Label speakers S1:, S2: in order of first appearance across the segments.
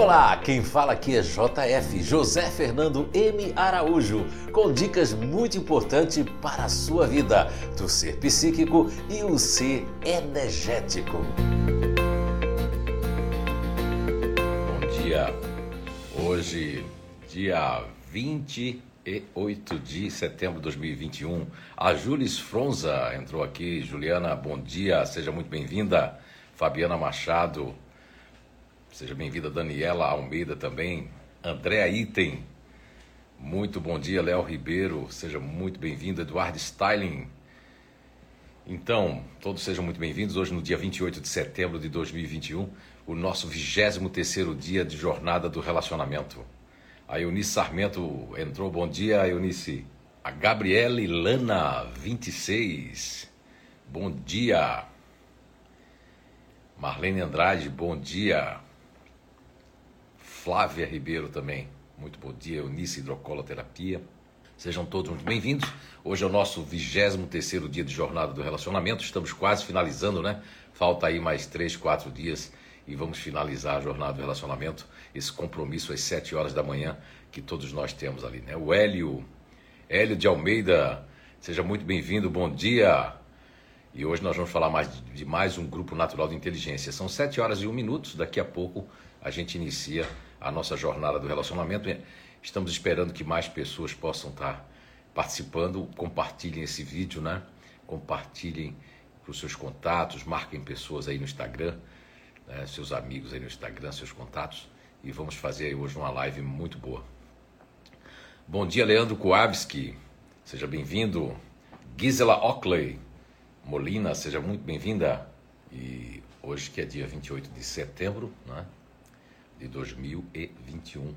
S1: Olá, quem fala aqui é JF, José Fernando M. Araújo, com dicas muito importantes para a sua vida, do ser psíquico e o ser energético. Bom dia, hoje, dia 28 de setembro de 2021, a Julis Fronza entrou aqui. Juliana, bom dia, seja muito bem-vinda. Fabiana Machado, Seja bem-vinda, Daniela Almeida também. Andréa Item. Muito bom dia, Léo Ribeiro. Seja muito bem-vindo, Eduardo Styling. Então, todos sejam muito bem-vindos. Hoje, no dia 28 de setembro de 2021, o nosso 23 dia de Jornada do Relacionamento. A Eunice Sarmento entrou. Bom dia, Eunice. A Gabriele Lana, 26. Bom dia. Marlene Andrade, bom dia. Flávia Ribeiro também. Muito bom dia, Eunice Hidrocoloterapia. Sejam todos muito bem-vindos. Hoje é o nosso 23º dia de Jornada do Relacionamento. Estamos quase finalizando, né? Falta aí mais 3, 4 dias e vamos finalizar a Jornada do Relacionamento. Esse compromisso às 7 horas da manhã que todos nós temos ali, né? O Hélio, Hélio de Almeida, seja muito bem-vindo, bom dia. E hoje nós vamos falar mais de mais um grupo natural de inteligência. São 7 horas e 1 minuto, daqui a pouco a gente inicia a nossa jornada do relacionamento. Estamos esperando que mais pessoas possam estar participando. Compartilhem esse vídeo, né? Compartilhem para os seus contatos, marquem pessoas aí no Instagram, né? seus amigos aí no Instagram, seus contatos. E vamos fazer hoje uma live muito boa. Bom dia, Leandro Kowalski. Seja bem-vindo. Gisela Ockley Molina, seja muito bem-vinda. E hoje que é dia 28 de setembro, né? De 2021.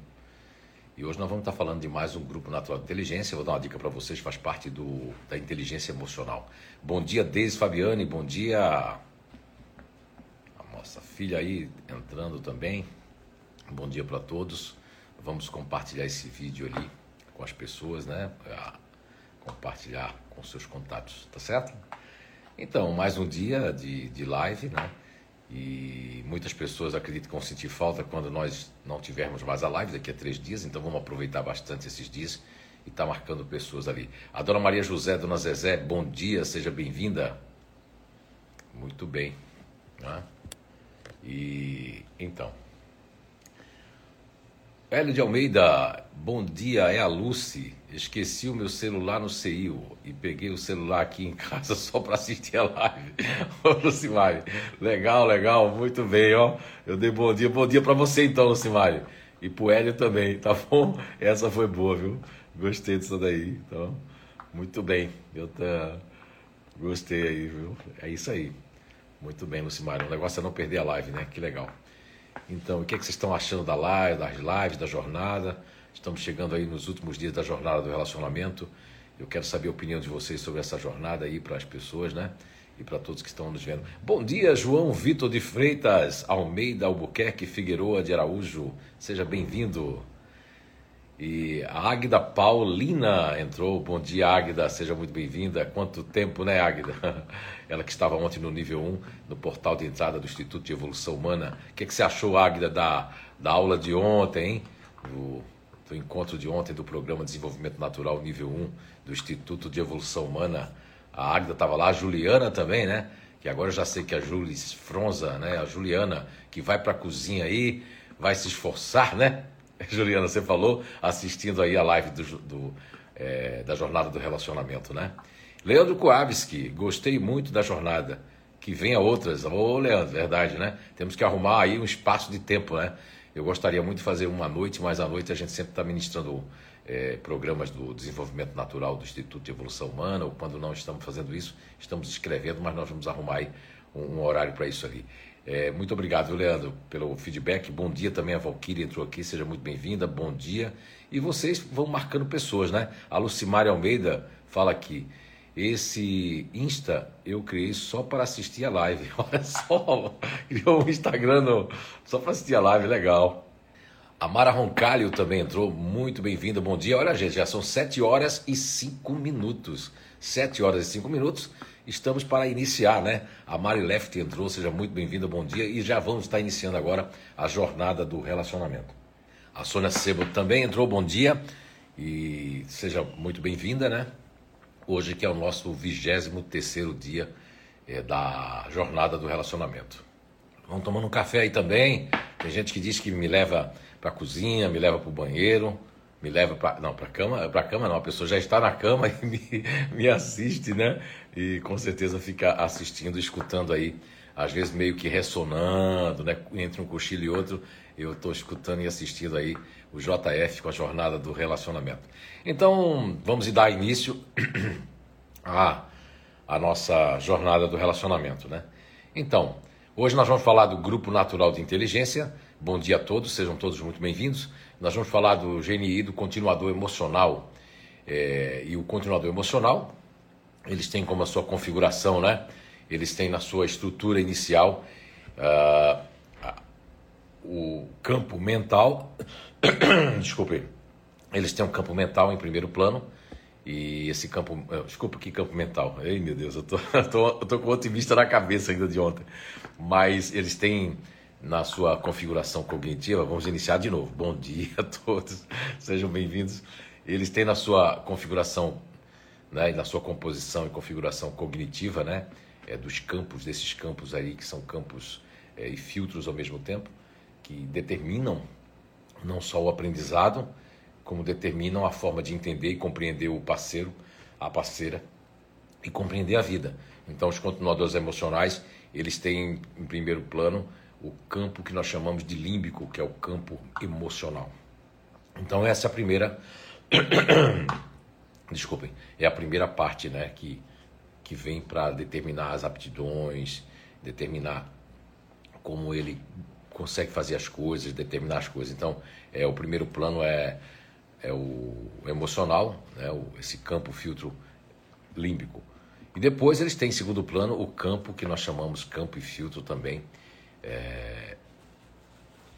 S1: E hoje nós vamos estar falando de mais um grupo natural de inteligência. vou dar uma dica para vocês, faz parte do, da inteligência emocional. Bom dia, Deise Fabiane. Bom dia, a nossa filha aí entrando também. Bom dia para todos. Vamos compartilhar esse vídeo ali com as pessoas, né? compartilhar com seus contatos, tá certo? Então, mais um dia de, de live, né? E muitas pessoas acreditam que vão sentir falta quando nós não tivermos mais a live daqui a três dias, então vamos aproveitar bastante esses dias e tá marcando pessoas ali. A dona Maria José, dona Zezé, bom dia, seja bem-vinda. Muito bem. Né? E então. Hélio de Almeida, bom dia, é a Lucy. Esqueci o meu celular no CIO e peguei o celular aqui em casa só para assistir a live. Ô, Lucimari, legal, legal, muito bem, ó. Eu dei bom dia, bom dia para você então, Lucimari. E pro Hélio também, tá bom? Essa foi boa, viu? Gostei disso daí, então, muito bem. Eu tá... gostei aí, viu? É isso aí. Muito bem, Lucimari. O negócio é não perder a live, né? Que legal. Então, o que, é que vocês estão achando da live, das lives, da jornada? Estamos chegando aí nos últimos dias da jornada do relacionamento. Eu quero saber a opinião de vocês sobre essa jornada aí para as pessoas, né? E para todos que estão nos vendo. Bom dia, João Vitor de Freitas, Almeida Albuquerque Figueroa de Araújo. Seja bem-vindo. E a Águida Paulina entrou. Bom dia, Águida. Seja muito bem-vinda. Quanto tempo, né, Águida? Ela que estava ontem no nível 1, no portal de entrada do Instituto de Evolução Humana. O que, é que você achou, Águida, da, da aula de ontem? Do, do encontro de ontem do Programa de Desenvolvimento Natural nível 1 do Instituto de Evolução Humana. A Águida estava lá, a Juliana também, né? Que agora eu já sei que a Julis Fronza, né? A Juliana, que vai para a cozinha aí, vai se esforçar, né? Juliana, você falou, assistindo aí a live do, do é, da Jornada do Relacionamento, né? Leandro Koavski, gostei muito da jornada. Que venha outras. Ô, Leandro, verdade, né? Temos que arrumar aí um espaço de tempo, né? Eu gostaria muito de fazer uma noite, mas à noite a gente sempre está ministrando é, programas do desenvolvimento natural do Instituto de Evolução Humana, ou quando não estamos fazendo isso, estamos escrevendo, mas nós vamos arrumar aí um, um horário para isso ali. É, muito obrigado, Leandro, pelo feedback. Bom dia também, a Valquíria entrou aqui, seja muito bem-vinda. Bom dia. E vocês vão marcando pessoas, né? A Lucimari Almeida fala aqui. Esse Insta eu criei só para assistir a live. Olha só, criou um Instagram no, só para assistir a live, legal. A Mara Roncalho também entrou, muito bem-vinda, bom dia. Olha, gente, já são 7 horas e 5 minutos. 7 horas e 5 minutos estamos para iniciar, né? A Mari Left entrou, seja muito bem-vinda, bom dia. E já vamos estar iniciando agora a jornada do relacionamento. A Sônia Sebo também entrou, bom dia. E seja muito bem-vinda, né? Hoje que é o nosso 23 terceiro dia é, da jornada do relacionamento. Vamos tomando um café aí também. Tem gente que diz que me leva para a cozinha, me leva para o banheiro me leva para não para cama para cama não a pessoa já está na cama e me, me assiste né e com certeza fica assistindo escutando aí às vezes meio que ressonando né entre um cochilo e outro eu estou escutando e assistindo aí o JF com a jornada do relacionamento então vamos dar início a a nossa jornada do relacionamento né então hoje nós vamos falar do grupo natural de inteligência bom dia a todos sejam todos muito bem-vindos nós vamos falar do GNI, do continuador emocional. É, e o continuador emocional, eles têm como a sua configuração, né? Eles têm na sua estrutura inicial uh, o campo mental. Desculpe. Eles têm um campo mental em primeiro plano. E esse campo. Eh, desculpa, que campo mental? Ei, meu Deus, eu tô, eu tô, eu tô com otimista na cabeça ainda de ontem. Mas eles têm na sua configuração cognitiva. Vamos iniciar de novo. Bom dia a todos, sejam bem-vindos. Eles têm na sua configuração, né, na sua composição e configuração cognitiva, né, é, dos campos, desses campos aí que são campos é, e filtros ao mesmo tempo, que determinam não só o aprendizado, como determinam a forma de entender e compreender o parceiro, a parceira e compreender a vida. Então, os continuadores emocionais, eles têm em primeiro plano o campo que nós chamamos de límbico, que é o campo emocional. Então essa é a primeira desculpem, é a primeira parte, né, que que vem para determinar as aptidões, determinar como ele consegue fazer as coisas, determinar as coisas. Então, é o primeiro plano é é o emocional, né, o, esse campo filtro límbico. E depois eles têm em segundo plano o campo que nós chamamos campo e filtro também, é,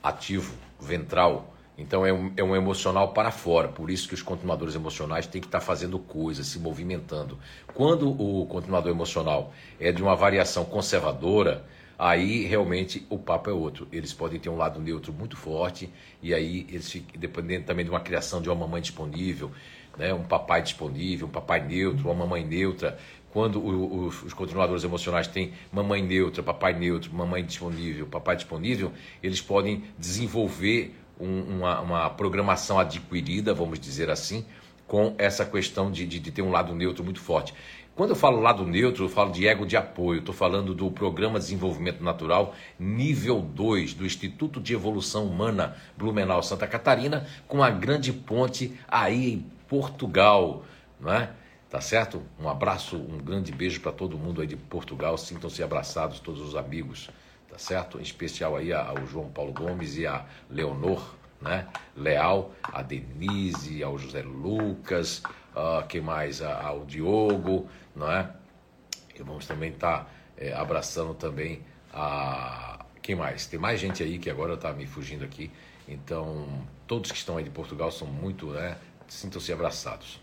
S1: ativo, ventral. Então é um, é um emocional para fora. Por isso que os continuadores emocionais têm que estar fazendo coisas, se movimentando. Quando o continuador emocional é de uma variação conservadora, aí realmente o papo é outro. Eles podem ter um lado neutro muito forte, e aí eles ficam, dependendo também de uma criação de uma mamãe disponível, né, um papai disponível, um papai neutro, uma mamãe neutra, quando os continuadores emocionais têm mamãe neutra, papai neutro, mamãe disponível, papai disponível, eles podem desenvolver um, uma, uma, programação adquirida, vamos dizer assim, com essa questão de, de, de, ter um lado neutro muito forte. Quando eu falo lado neutro, eu falo de ego de apoio, estou falando do Programa de Desenvolvimento Natural nível 2 do Instituto de Evolução Humana Blumenau Santa Catarina, com a grande ponte aí em Portugal, não é? Tá certo? Um abraço, um grande beijo para todo mundo aí de Portugal. Sintam-se abraçados, todos os amigos, tá certo? Em especial aí ao João Paulo Gomes e a Leonor, né? Leal, a Denise, ao José Lucas, uh, que mais? Ao Diogo, não é? E vamos também estar tá, é, abraçando também a. Quem mais? Tem mais gente aí que agora está me fugindo aqui. Então, todos que estão aí de Portugal são muito, né? Sintam-se abraçados.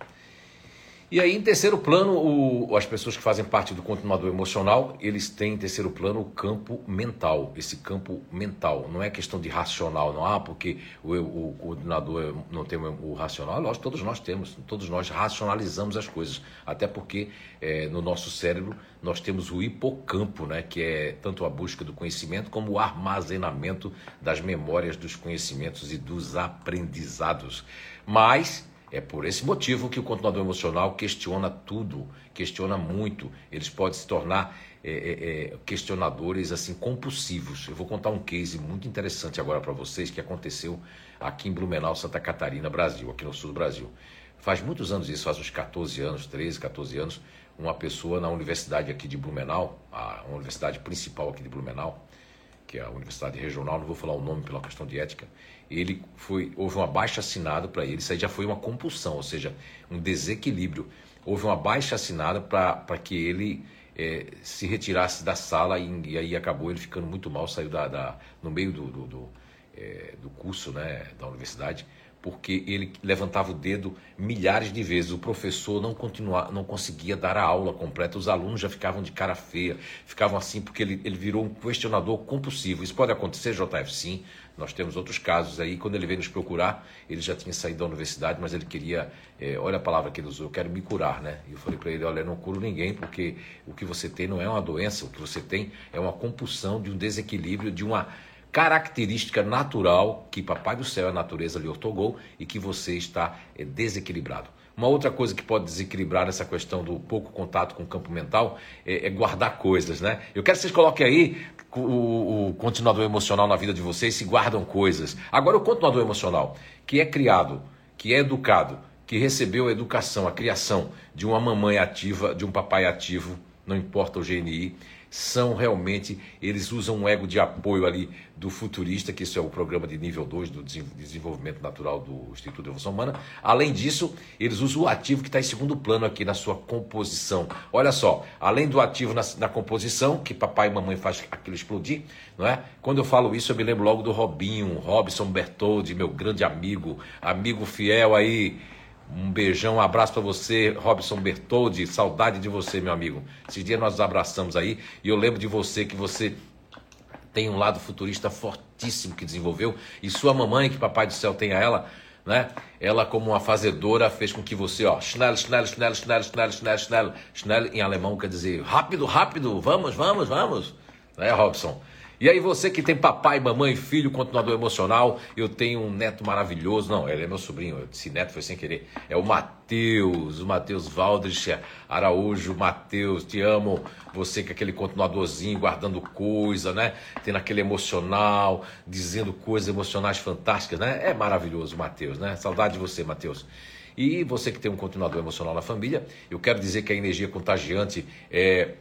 S1: E aí, em terceiro plano, o, as pessoas que fazem parte do continuador emocional, eles têm em terceiro plano o campo mental, esse campo mental. Não é questão de racional, não. Ah, porque o, o coordenador não tem o racional. Lógico, todos nós temos, todos nós racionalizamos as coisas. Até porque é, no nosso cérebro nós temos o hipocampo, né, que é tanto a busca do conhecimento como o armazenamento das memórias dos conhecimentos e dos aprendizados. Mas é por esse motivo que o continuador emocional questiona tudo, questiona muito. Eles podem se tornar é, é, é, questionadores assim compulsivos. Eu vou contar um case muito interessante agora para vocês que aconteceu aqui em Blumenau, Santa Catarina, Brasil, aqui no sul do Brasil. Faz muitos anos isso, faz uns 14 anos, 13, 14 anos, uma pessoa na universidade aqui de Blumenau, a universidade principal aqui de Blumenau, que é a universidade regional, não vou falar o nome pela questão de ética, ele foi houve uma baixa assinada para ele, isso aí já foi uma compulsão, ou seja, um desequilíbrio. Houve uma baixa assinada para que ele é, se retirasse da sala e, e, aí acabou ele ficando muito mal, saiu da, da no meio do, do, do, é, do curso né, da universidade porque ele levantava o dedo milhares de vezes. O professor não continuava, não conseguia dar a aula completa. Os alunos já ficavam de cara feia, ficavam assim porque ele, ele virou um questionador compulsivo. Isso pode acontecer, JF? Sim. Nós temos outros casos aí. Quando ele veio nos procurar, ele já tinha saído da universidade, mas ele queria, é, olha a palavra que ele usou, eu quero me curar, né? E eu falei para ele, olha, eu não curo ninguém, porque o que você tem não é uma doença, o que você tem é uma compulsão de um desequilíbrio, de uma característica natural que Papai do Céu, a natureza, lhe otorgou e que você está é, desequilibrado. Uma outra coisa que pode desequilibrar essa questão do pouco contato com o campo mental é, é guardar coisas, né? Eu quero que vocês coloquem aí o, o, continuador emocional na vida de vocês, se guardam coisas. Agora, o continuador emocional, que é criado, que é educado, que recebeu a educação, a criação de uma mamãe ativa, de um papai ativo, não importa o GNI, são realmente, eles usam um ego de apoio ali do futurista, que isso é o programa de nível 2 do desenvolvimento natural do Instituto de Evolução Humana. Além disso, eles usam o ativo que está em segundo plano aqui na sua composição. Olha só, além do ativo na, na, composição, que papai e mamãe faz aquilo explodir, não é? Quando eu falo isso, eu me lembro logo do Robinho, Robson Bertoldi, meu grande amigo, amigo fiel aí, um beijão, um abraço para você, Robson Bertoldi. Saudade de você, meu amigo. Esses dias nós nos abraçamos aí e eu lembro de você que você tem um lado futurista fortíssimo que desenvolveu e sua mamãe, que papai do céu tenha ela, né? Ela como uma fazedora fez com que você, ó, schnell, schnell, schnell, schnell, schnell, schnell, schnell, schnell em alemão quer dizer rápido, rápido, vamos, vamos, vamos, né, Robson? E aí você que tem papai, mamãe, filho, continuador emocional, eu tenho um neto maravilhoso, não, ele é meu sobrinho, esse neto foi sem querer, é o Matheus, o Matheus Valdrich Araújo, Matheus, te amo, você que é aquele continuadorzinho, guardando coisa, né, tendo aquele emocional, dizendo coisas emocionais fantásticas, né, é maravilhoso, Matheus, né, saudade de você, Matheus. E você que tem um continuador emocional na família, eu quero dizer que a energia contagiante é,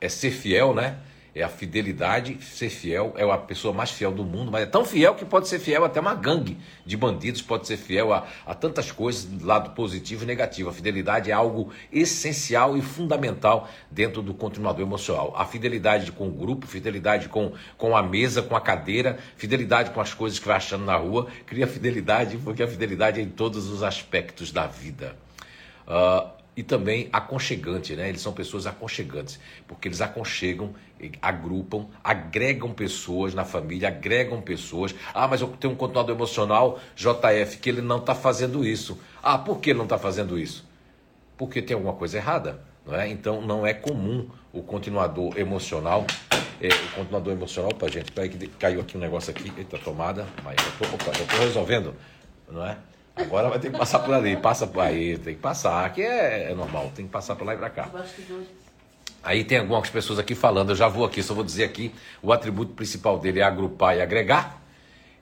S1: é ser fiel, né? É a fidelidade, ser fiel, é a pessoa mais fiel do mundo, mas é tão fiel que pode ser fiel até uma gangue de bandidos, pode ser fiel a, a tantas coisas, lado positivo e negativo. A fidelidade é algo essencial e fundamental dentro do continuador emocional. A fidelidade com o grupo, fidelidade com, com a mesa, com a cadeira, fidelidade com as coisas que vai achando na rua, cria fidelidade, porque a fidelidade é em todos os aspectos da vida. Uh, e também aconchegante, né? Eles são pessoas aconchegantes, porque eles aconchegam, agrupam, agregam pessoas na família, agregam pessoas. Ah, mas eu tenho um continuador emocional, JF, que ele não está fazendo isso. Ah, por que ele não está fazendo isso? Porque tem alguma coisa errada, não é? Então não é comum o continuador emocional. É, o continuador emocional, opa, gente, peraí que caiu aqui um negócio aqui, eita, tomada, mas eu estou resolvendo, não é? Agora vai ter que passar por ali, passa por aí, tem que passar, aqui é, é normal, tem que passar por lá e para cá. Aí tem algumas pessoas aqui falando, eu já vou aqui, só vou dizer aqui, o atributo principal dele é agrupar e agregar,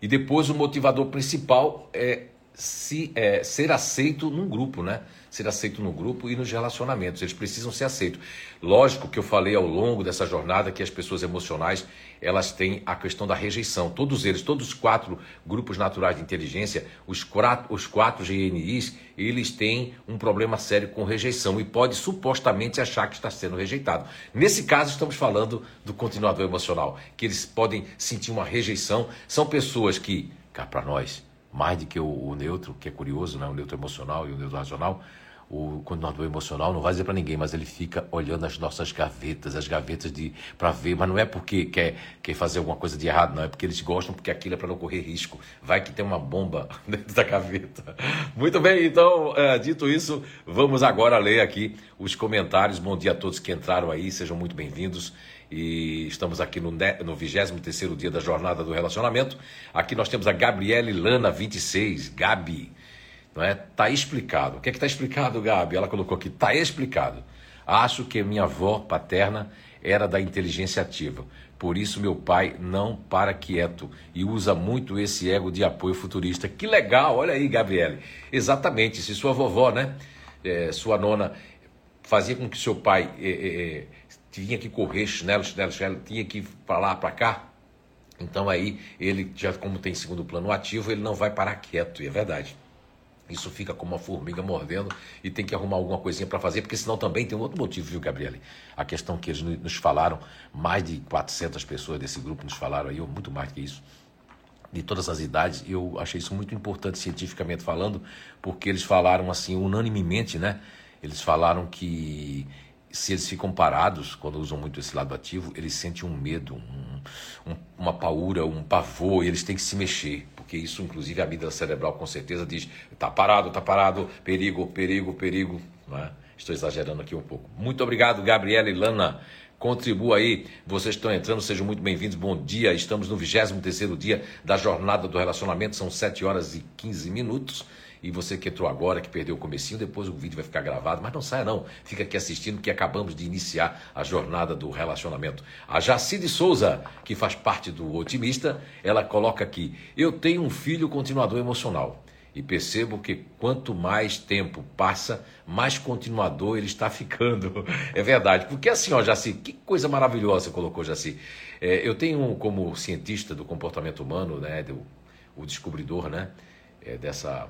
S1: e depois o motivador principal é, se, é ser aceito num grupo, né? Ser aceito no grupo e nos relacionamentos. Eles precisam ser aceitos. Lógico que eu falei ao longo dessa jornada que as pessoas emocionais elas têm a questão da rejeição. Todos eles, todos os quatro grupos naturais de inteligência, os quatro, os quatro GNIs, eles têm um problema sério com rejeição e pode supostamente achar que está sendo rejeitado. Nesse caso, estamos falando do continuador emocional, que eles podem sentir uma rejeição. São pessoas que, cá para nós, mais do que o, o, neutro, que é curioso, né? o neutro emocional e o neutro racional, o continuador emocional não vai dizer para ninguém, mas ele fica olhando as nossas gavetas, as gavetas de para ver, mas não é porque quer, quer fazer alguma coisa de errado, não, é porque eles gostam, porque aquilo é para não correr risco. Vai que tem uma bomba dentro da gaveta. Muito bem, então, é, dito isso, vamos agora ler aqui os comentários. Bom dia a todos que entraram aí, sejam muito bem-vindos e estamos aqui no, no 23º dia da Jornada do Relacionamento. Aqui nós temos a Gabriele Lana, 26, Gabi, não é? Tá explicado. O que é que está explicado, Gabi? Ela colocou aqui, tá explicado. Acho que minha avó paterna era da inteligência ativa. Por isso meu pai não para quieto e usa muito esse ego de apoio futurista. Que legal, olha aí, Gabriele. Exatamente, se sua vovó, né, é, sua nona, fazia com que seu pai é, é, tinha que correr, chinelo, chinelo, chinelo, tinha que ir para lá, para cá. Então aí ele, já como tem segundo plano ativo, ele não vai parar quieto, e é verdade. Isso fica como uma formiga mordendo e tem que arrumar alguma coisinha para fazer, porque senão também tem um outro motivo, viu, Gabriele? A questão que eles nos falaram, mais de 400 pessoas desse grupo nos falaram aí, ou muito mais que isso. de todas as idades. Eu achei isso muito importante cientificamente falando, porque eles falaram assim unanimemente, né? Eles falaram que se eles ficam parados, quando usam muito esse lado ativo, eles sentem um medo, um, um, uma paura, um pavor, e eles têm que se mexer, porque isso, inclusive, a vida cerebral com certeza diz: tá parado, tá parado, perigo, perigo, perigo. É? Estou exagerando aqui um pouco. Muito obrigado, Gabriela e Lana. Contribua aí, vocês estão entrando, sejam muito bem-vindos. Bom dia, estamos no 23 dia da jornada do relacionamento, são 7 horas e 15 minutos. E você que entrou agora, que perdeu o comecinho, depois o vídeo vai ficar gravado, mas não saia não, fica aqui assistindo que acabamos de iniciar a jornada do relacionamento. A Jacide Souza, que faz parte do Otimista, ela coloca aqui: "Eu tenho um filho continuador emocional e percebo que quanto mais tempo passa, mais continuador ele está ficando. É verdade. Porque assim, ó, Jaci, que coisa maravilhosa você colocou, Jaci. É, eu tenho como cientista do comportamento humano, né, do, o descobridor, né, é, dessa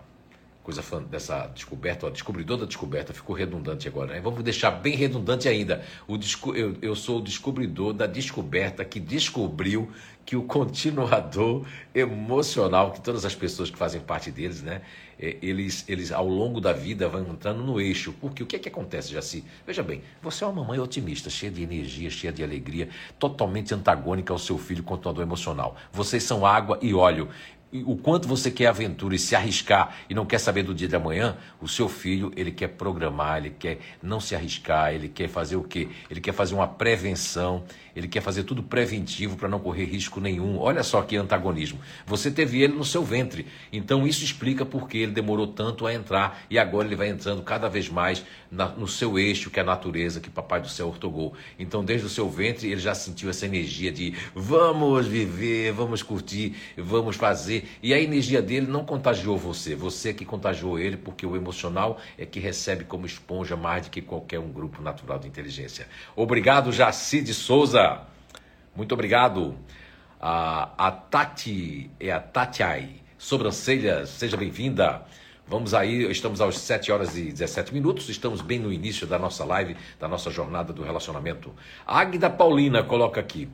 S1: coisa dessa descoberta, o descobridor da descoberta, ficou redundante agora, né? Vamos deixar bem redundante ainda. O, eu, eu sou o descobridor da descoberta que descobriu que o continuador emocional, que todas as pessoas que fazem parte deles, né? É, eles, eles ao longo da vida vão entrando no eixo. Porque o que é que acontece, Jaci? Veja bem, você é uma mamãe otimista, cheia de energia, cheia de alegria, totalmente antagônica ao seu filho continuador emocional. Vocês são água e óleo o quanto você quer aventura e se arriscar e não quer saber do dia de amanhã, o seu filho, ele quer programar, ele quer não se arriscar, ele quer fazer o quê? Ele quer fazer uma prevenção, ele quer fazer tudo preventivo para não correr risco nenhum. Olha só que antagonismo. Você teve ele no seu ventre, então isso explica por que ele demorou tanto a entrar e agora ele vai entrando cada vez mais na, no seu eixo, que é a natureza, que Papai do Céu ortogou. Então, desde o seu ventre, ele já sentiu essa energia de vamos viver, vamos curtir, vamos fazer. E a energia dele não contagiou você, você que contagiou ele, porque o emocional é que recebe como esponja mais do que qualquer um grupo natural de inteligência. Obrigado, Jaci de Souza. Muito obrigado. A, a Tati, é a Tatiai, sobrancelhas, seja bem-vinda. Vamos aí, estamos às 7 horas e 17 minutos, estamos bem no início da nossa live, da nossa jornada do relacionamento. Águida Paulina coloca aqui.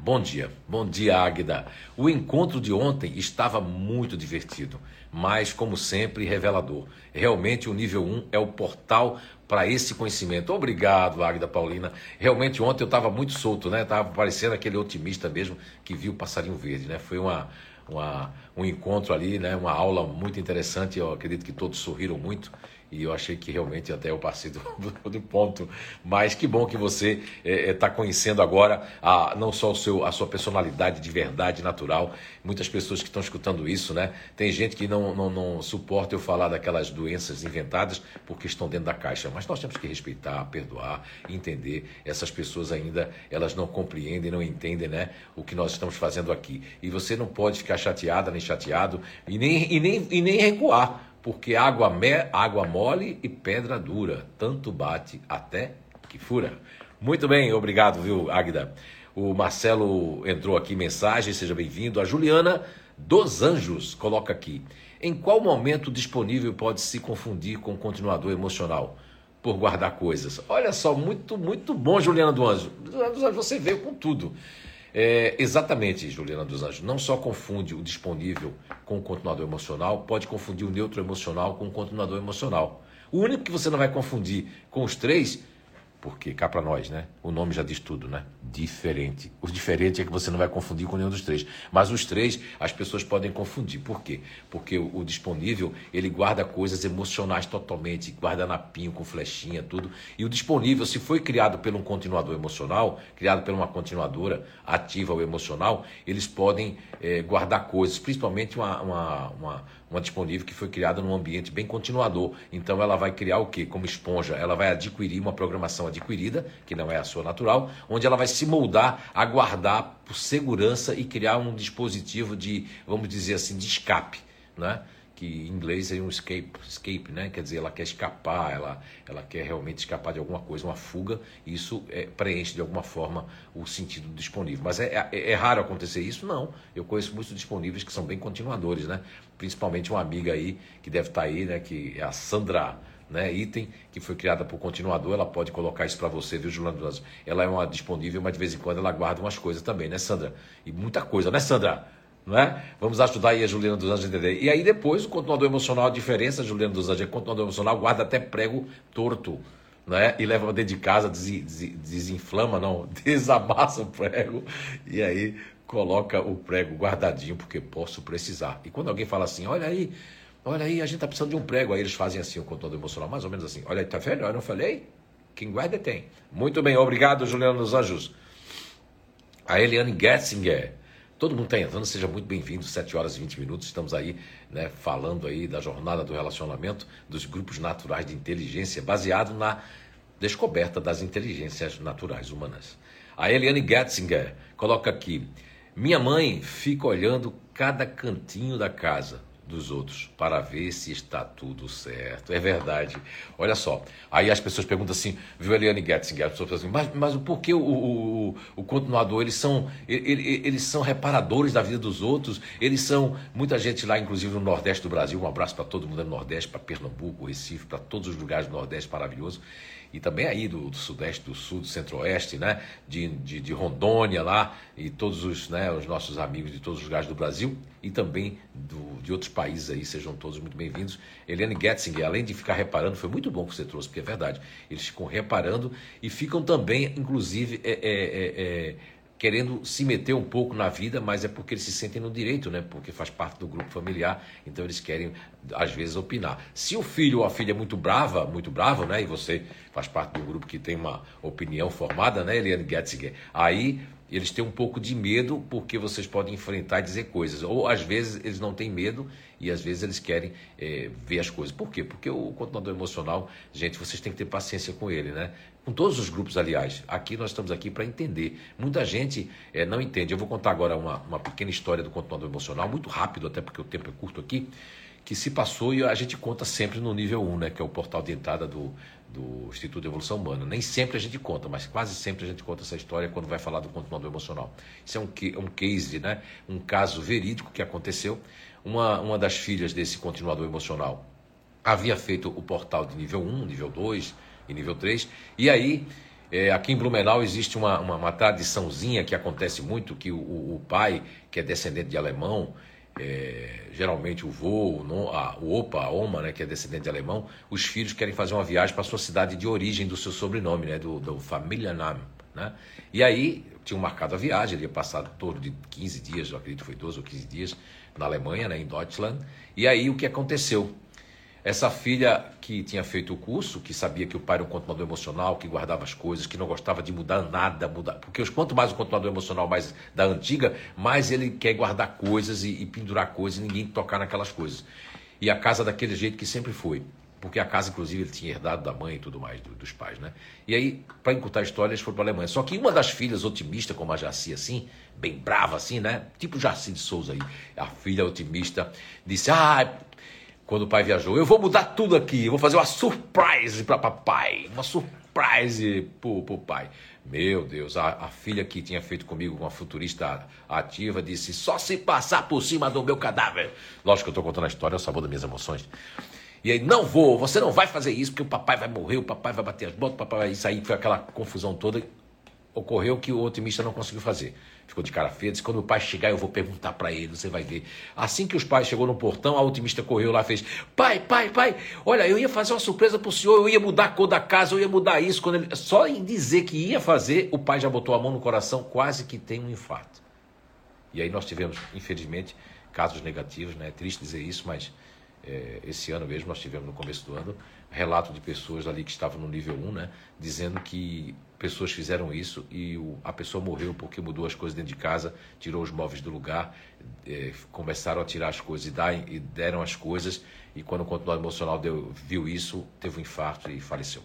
S1: Bom dia, bom dia, Águida. O encontro de ontem estava muito divertido, mas, como sempre, revelador. Realmente, o nível 1 é o portal para esse conhecimento. Obrigado, Águida Paulina. Realmente ontem eu estava muito solto, né? Estava parecendo aquele otimista mesmo que viu o passarinho verde, né? Foi uma, uma, um encontro ali, né? Uma aula muito interessante. Eu acredito que todos sorriram muito e eu achei que realmente até eu passei do, do, ponto. Mas que bom que você está é, é, tá conhecendo agora a, não só o seu, a sua personalidade de verdade natural. Muitas pessoas que estão escutando isso, né? Tem gente que não, não, não suporta eu falar daquelas doenças inventadas porque estão dentro da caixa. Mas nós temos que respeitar, perdoar, entender. Essas pessoas ainda elas não compreendem, não entendem, né? O que nós estamos fazendo aqui. E você não pode ficar chateada nem chateado e nem, e nem, e nem recuar porque água, me, água mole e pedra dura, tanto bate até que fura. Muito bem, obrigado, viu, Águida? O Marcelo entrou aqui, mensagem, seja bem-vindo. A Juliana dos Anjos coloca aqui. Em qual momento disponível pode se confundir com continuador emocional? Por guardar coisas. Olha só, muito, muito bom, Juliana dos Anjos. Você veio com tudo. É, exatamente, Juliana dos Anjos. Não só confunde o disponível com o continuador emocional, pode confundir o neutro emocional com o continuador emocional. O único que você não vai confundir com os três porque cá para nós, né? O nome já diz tudo, né? Diferente. O diferente é que você não vai confundir com nenhum dos três. Mas os três as pessoas podem confundir. Por quê? Porque o, o disponível, ele guarda coisas emocionais totalmente, guarda napinho com flechinha, tudo. E o disponível, se foi criado por um continuador emocional, criado por uma continuadora ativa ou emocional, eles podem é, guardar coisas, principalmente uma, uma, uma uma disponível que foi criada num ambiente bem continuador. Então ela vai criar o que? Como esponja, ela vai adquirir uma programação adquirida, que não é a sua natural, onde ela vai se moldar a guardar por segurança e criar um dispositivo de, vamos dizer assim, de escape, né? Que em inglês é um escape, escape, né? Quer dizer, ela quer escapar, ela, ela quer realmente escapar de alguma coisa, uma fuga. E isso é, preenche de alguma forma o sentido disponível. Mas é, é, é, raro acontecer isso? Não. Eu conheço muitos disponíveis que são bem continuadores, né? Principalmente uma amiga aí que deve estar tá aí, né? Que é a Sandra. Né, item que foi criada por continuador, ela pode colocar isso para você, viu, Juliano? Ela é uma disponível, mas de vez em quando ela guarda umas coisas também, né, Sandra? E muita coisa, né, Sandra? Não é? Vamos ajudar aí a Juliana dos Anjos a entender. E aí depois o continuador emocional, a diferença, Juliana dos Anjos, é o continuador emocional guarda até prego torto, né? E leva dentro de casa, des, des, desinflama, não, desamassa o prego e aí coloca o prego guardadinho porque posso precisar. E quando alguém fala assim, olha aí, olha aí, a gente tá precisando de um prego, aí eles fazem assim o continuador emocional, mais ou menos assim. Olha aí, tá vendo? Eu não falei? Quem guarda tem. Muito bem, obrigado, Juliana dos Anjos. A Eliane Getzinger. Todo mundo está entrando, seja muito bem-vindo, 7 horas e 20 minutos. Estamos aí né, falando aí da jornada do relacionamento dos grupos naturais de inteligência, baseado na descoberta das inteligências naturais humanas. A Eliane Getzinger coloca aqui: Minha mãe fica olhando cada cantinho da casa dos outros para ver se está tudo certo. É verdade. Olha só. Aí as pessoas perguntam assim, viu Eliane Getzinger? As pessoas assim, mas, mas por que o, o, o, continuador? Eles são, eles, eles são reparadores da vida dos outros. Eles são, muita gente lá, inclusive no Nordeste do Brasil, um abraço para todo mundo no Nordeste, para Pernambuco, Recife, para todos os lugares do Nordeste maravilhoso e também aí do, do, Sudeste, do Sul, do Centro-Oeste, né? De, de, de, Rondônia lá, e todos os, né, os nossos amigos de todos os lugares do Brasil e também do, de outros países aí, sejam todos muito bem-vindos. Eliane Getzinger, além de ficar reparando, foi muito bom que você trouxe, porque é verdade, eles ficam reparando e ficam também, inclusive, é, é, é, é querendo se meter um pouco na vida, mas é porque eles se sentem no direito, né? Porque faz parte do grupo familiar, então eles querem às vezes opinar. Se o filho ou a filha é muito brava, muito bravo, né? E você faz parte do grupo que tem uma opinião formada, né, Eliane Getzinger? Aí eles têm um pouco de medo porque vocês podem enfrentar e dizer coisas. Ou às vezes eles não têm medo e às vezes eles querem é, ver as coisas. Por quê? Porque o continuador emocional, gente, vocês têm que ter paciência com ele, né? Com todos os grupos, aliás. Aqui nós estamos aqui para entender. Muita gente é, não entende. Eu vou contar agora uma, uma pequena história do continuador emocional, muito rápido, até porque o tempo é curto aqui, que se passou e a gente conta sempre no nível 1, né? Que é o portal de entrada do, do Instituto de Evolução Humana. Nem sempre a gente conta, mas quase sempre a gente conta essa história quando vai falar do continuador emocional. Isso é um, um case, né? um caso verídico que aconteceu. Uma, uma das filhas desse continuador emocional havia feito o portal de nível 1, nível 2 e nível 3, e aí é, aqui em Blumenau existe uma, uma, uma, tradiçãozinha que acontece muito, que o, o pai, que é descendente de alemão, é, geralmente o vô, o, a, o opa, a oma, né, que é descendente de alemão, os filhos querem fazer uma viagem para sua cidade de origem do seu sobrenome, né, do, do Familienname. Né? E aí tinham marcado a viagem, ele ia passar torno de 15 dias, eu acredito que foi 12 ou 15 dias, na Alemanha, né, em Deutschland. E aí o que aconteceu? Essa filha que tinha feito o curso, que sabia que o pai era um controlador emocional, que guardava as coisas, que não gostava de mudar nada, mudar, porque quanto mais o controlador emocional mais da antiga, mais ele quer guardar coisas e, e pendurar coisas, e ninguém tocar naquelas coisas. E a casa daquele jeito que sempre foi, porque a casa inclusive ele tinha herdado da mãe e tudo mais do, dos pais, né? E aí, para encurtar a história, eles foram para a Alemanha. Só que uma das filhas otimista, como a Jaci assim, bem brava assim, né? Tipo Jaci de Souza aí, a filha otimista disse: "Ah, quando o pai viajou. Eu vou mudar tudo aqui, eu vou fazer uma surprise para papai, uma surprise pro, pro pai. Meu Deus, a, a, filha que tinha feito comigo, uma futurista ativa, disse: só se passar por cima do meu cadáver. Lógico que eu estou contando a história, é o sabor das minhas emoções. E aí, não vou, você não vai fazer isso, porque o papai vai morrer, o papai vai bater as botas, o papai vai. Isso aí foi aquela confusão toda. Ocorreu que o otimista não conseguiu fazer ficou de cara feia, disse, quando o pai chegar eu vou perguntar para ele, você vai ver. Assim que os pais chegou no portão, a otimista correu lá fez, pai, pai, pai, olha, eu ia fazer uma surpresa pro senhor, eu ia mudar a cor da casa, eu ia mudar isso. Quando ele... Só em dizer que ia fazer, o pai já botou a mão no coração, quase que tem um infarto. E aí nós tivemos, infelizmente, casos negativos, né? É triste dizer isso, mas é, esse ano mesmo nós tivemos no começo do ano relato de pessoas ali que estavam no nível 1, né? Dizendo que pessoas fizeram isso e o, a pessoa morreu porque mudou as coisas dentro de casa, tirou os móveis do lugar, é, começaram a tirar as coisas e, dar, e, deram as coisas, e quando o continuador emocional deu, viu isso, teve um infarto e faleceu.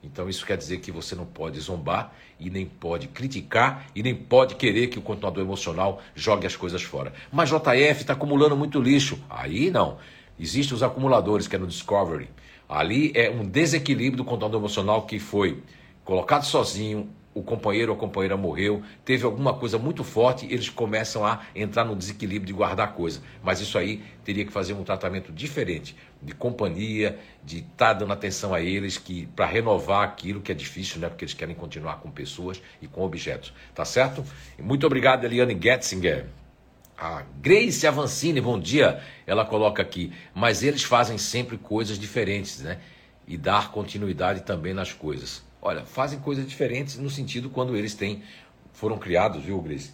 S1: Então isso quer dizer que você não pode zombar e nem pode criticar e nem pode querer que o continuador emocional jogue as coisas fora. Mas JF está acumulando muito lixo. Aí não. Existem os acumuladores, que é no Discovery. Ali é um desequilíbrio do continuador emocional que foi colocado sozinho, o companheiro ou a companheira morreu, teve alguma coisa muito forte, eles começam a entrar no desequilíbrio de guardar coisa. Mas isso aí teria que fazer um tratamento diferente, de companhia, de estar tá dando atenção a eles, que para renovar aquilo que é difícil, né? Porque eles querem continuar com pessoas e com objetos. Tá certo? Muito obrigado, Eliane Getzinger. A Grace Avancini, bom dia. Ela coloca aqui, mas eles fazem sempre coisas diferentes, né? E dar continuidade também nas coisas. Olha, fazem coisas diferentes no sentido quando eles têm foram criados, viu, Grace?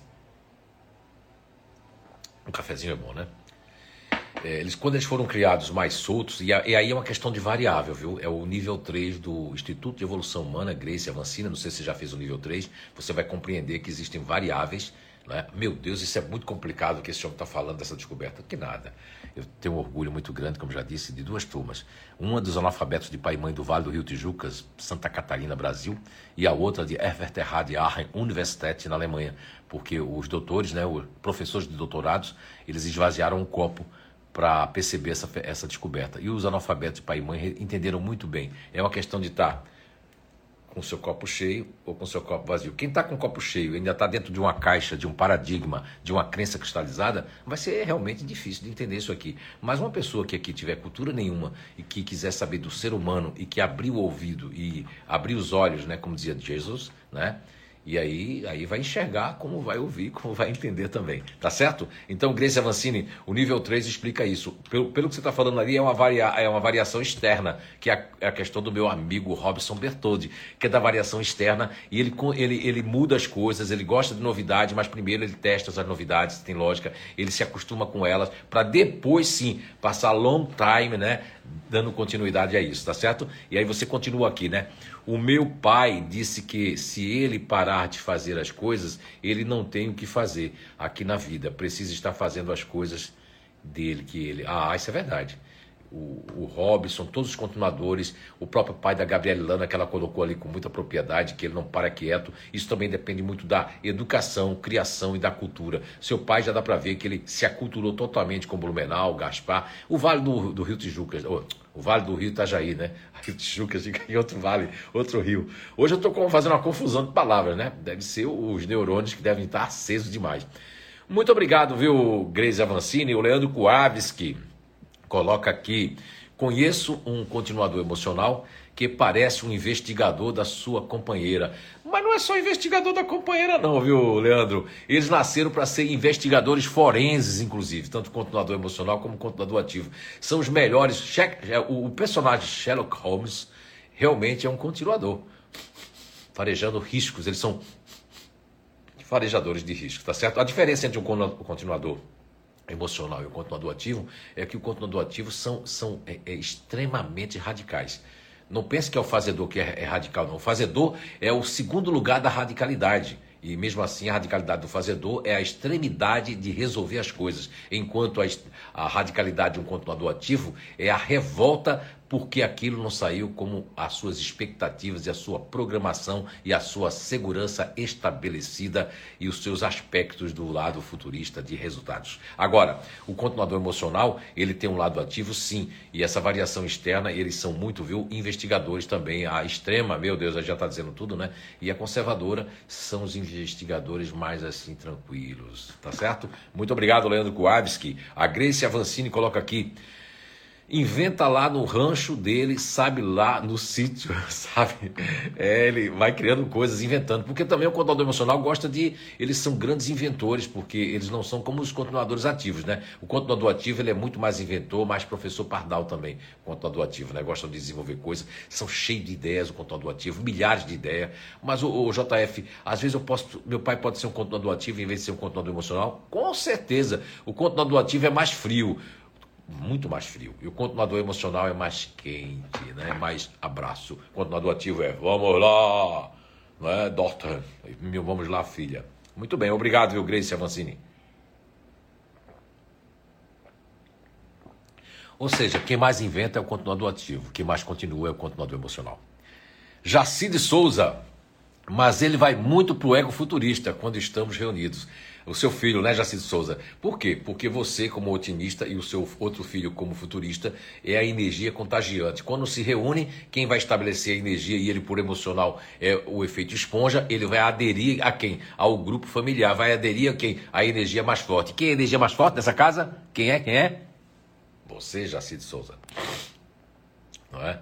S1: Um cafezinho é bom, né? É, eles, quando eles foram criados mais soltos, e, a, e, aí é uma questão de variável, viu? É o nível 3 do Instituto de Evolução Humana, Grace Avancina, não sei se você já fez o nível 3, você vai compreender que existem variáveis né? Meu Deus, isso é muito complicado que esse homem está falando dessa descoberta. Que nada. Eu tenho um orgulho muito grande, como já disse, de duas turmas. Uma dos analfabetos de pai e mãe do Vale do Rio Tijucas, Santa Catarina, Brasil, e a outra de Erweterrad Aachen Universität, na Alemanha. Porque os doutores, né, os professores de doutorados, eles esvaziaram um copo para perceber essa, essa descoberta. E os analfabetos de pai e mãe entenderam muito bem. É uma questão de estar tá com seu copo cheio ou com seu copo vazio. Quem está com o copo cheio ainda está dentro de uma caixa, de um paradigma, de uma crença cristalizada, vai ser realmente difícil de entender isso aqui. Mas uma pessoa que aqui tiver cultura nenhuma e que quiser saber do ser humano e que abriu o ouvido e abriu os olhos, né, como dizia Jesus, né? E aí, aí vai enxergar como vai ouvir, como vai entender também. Tá certo? Então, Grace Avancini, o nível 3 explica isso. Pelo, pelo que você está falando ali, é uma, varia, é uma variação externa, que é a, é a, questão do meu amigo Robson Bertoldi, que é da variação externa, e ele, ele, ele muda as coisas, ele gosta de novidade, mas primeiro ele testa as novidades, tem lógica, ele se acostuma com elas, para depois sim passar long time, né? Dando continuidade a isso, tá certo? E aí você continua aqui, né? O meu pai disse que se ele parar de fazer as coisas, ele não tem o que fazer aqui na vida. Precisa estar fazendo as coisas dele, que ele. Ah, isso é verdade o, o Robson, todos os continuadores, o próprio pai da Gabriela Lana, que ela colocou ali com muita propriedade, que ele não para quieto. Isso também depende muito da educação, criação e da cultura. Seu pai já dá para ver que ele se aculturou totalmente com Blumenau, Gaspar, o Vale do, do Rio Tijucas, o, Vale do Rio Itajaí, né? Rio Tijucas fica em outro vale, outro rio. Hoje eu estou fazendo uma confusão de palavras, né? Deve ser os neurônios que devem estar acesos demais. Muito obrigado, viu, Grace Avancini, o Leandro Kuavski coloca aqui: conheço um continuador emocional que parece um investigador da sua companheira. Mas não é só investigador da companheira, não, viu, Leandro? Eles nasceram para ser investigadores forenses, inclusive, tanto continuador emocional como continuador ativo. São os melhores. É, o personagem Sherlock Holmes realmente é um continuador, farejando riscos. Eles são farejadores de riscos, tá certo? A diferença entre um continuador emocional e o continuador ativo é que o continuador ativo são, são é, é extremamente radicais. Não pense que é o fazedor que é, é, radical, não. O fazedor é o segundo lugar da radicalidade. E mesmo assim, a radicalidade do fazedor é a extremidade de resolver as coisas, enquanto a, a radicalidade de um continuador ativo é a revolta porque aquilo não saiu como as suas expectativas e a sua programação e a sua segurança estabelecida e os seus aspectos do lado futurista de resultados. Agora, o continuador emocional, ele tem um lado ativo sim, e essa variação externa, eles são muito, viu, investigadores também, a extrema, meu Deus, já está dizendo tudo, né? E a conservadora são os investigadores mais assim tranquilos, tá certo? Muito obrigado, Leandro Kuavski. A Grace Avancini coloca aqui inventa lá no rancho dele, sabe lá no sítio, sabe? É, ele vai criando coisas, inventando. Porque também o contador emocional gosta de. Eles são grandes inventores, porque eles não são como os continuadores ativos, né? O continuador ativo ele é muito mais inventor, mais professor Pardal também, o continuador ativo, né? Gostam de desenvolver coisas, são cheios de ideias o continuador ativo, milhares de ideias. Mas o, o JF, às vezes eu posso. Meu pai pode ser um continuador ativo em vez de ser um continuador emocional? Com certeza. O continuador ativo é mais frio muito mais frio. E o continuador emocional é mais quente, né? mais abraço. O continuador ativo é vamos lá, não é? Vamos lá, filha. Muito bem, obrigado, viu, Grace Avancini. Ou seja, quem mais inventa é o continuador ativo, quem mais continua é o continuador emocional. Jacide Souza, mas ele vai muito pro ego futurista quando estamos reunidos o seu filho, né, Jacinto Souza. Por quê? Porque você, como otimista, e o seu outro filho, como futurista, é a energia contagiante. Quando se reúne, quem vai estabelecer a energia e ele, por emocional, é o efeito esponja, ele vai aderir a quem? Ao grupo familiar. Vai aderir a quem? A energia mais forte. Quem é a energia mais forte nessa casa? Quem é? Quem é? Você, Jacinto Souza. Não é?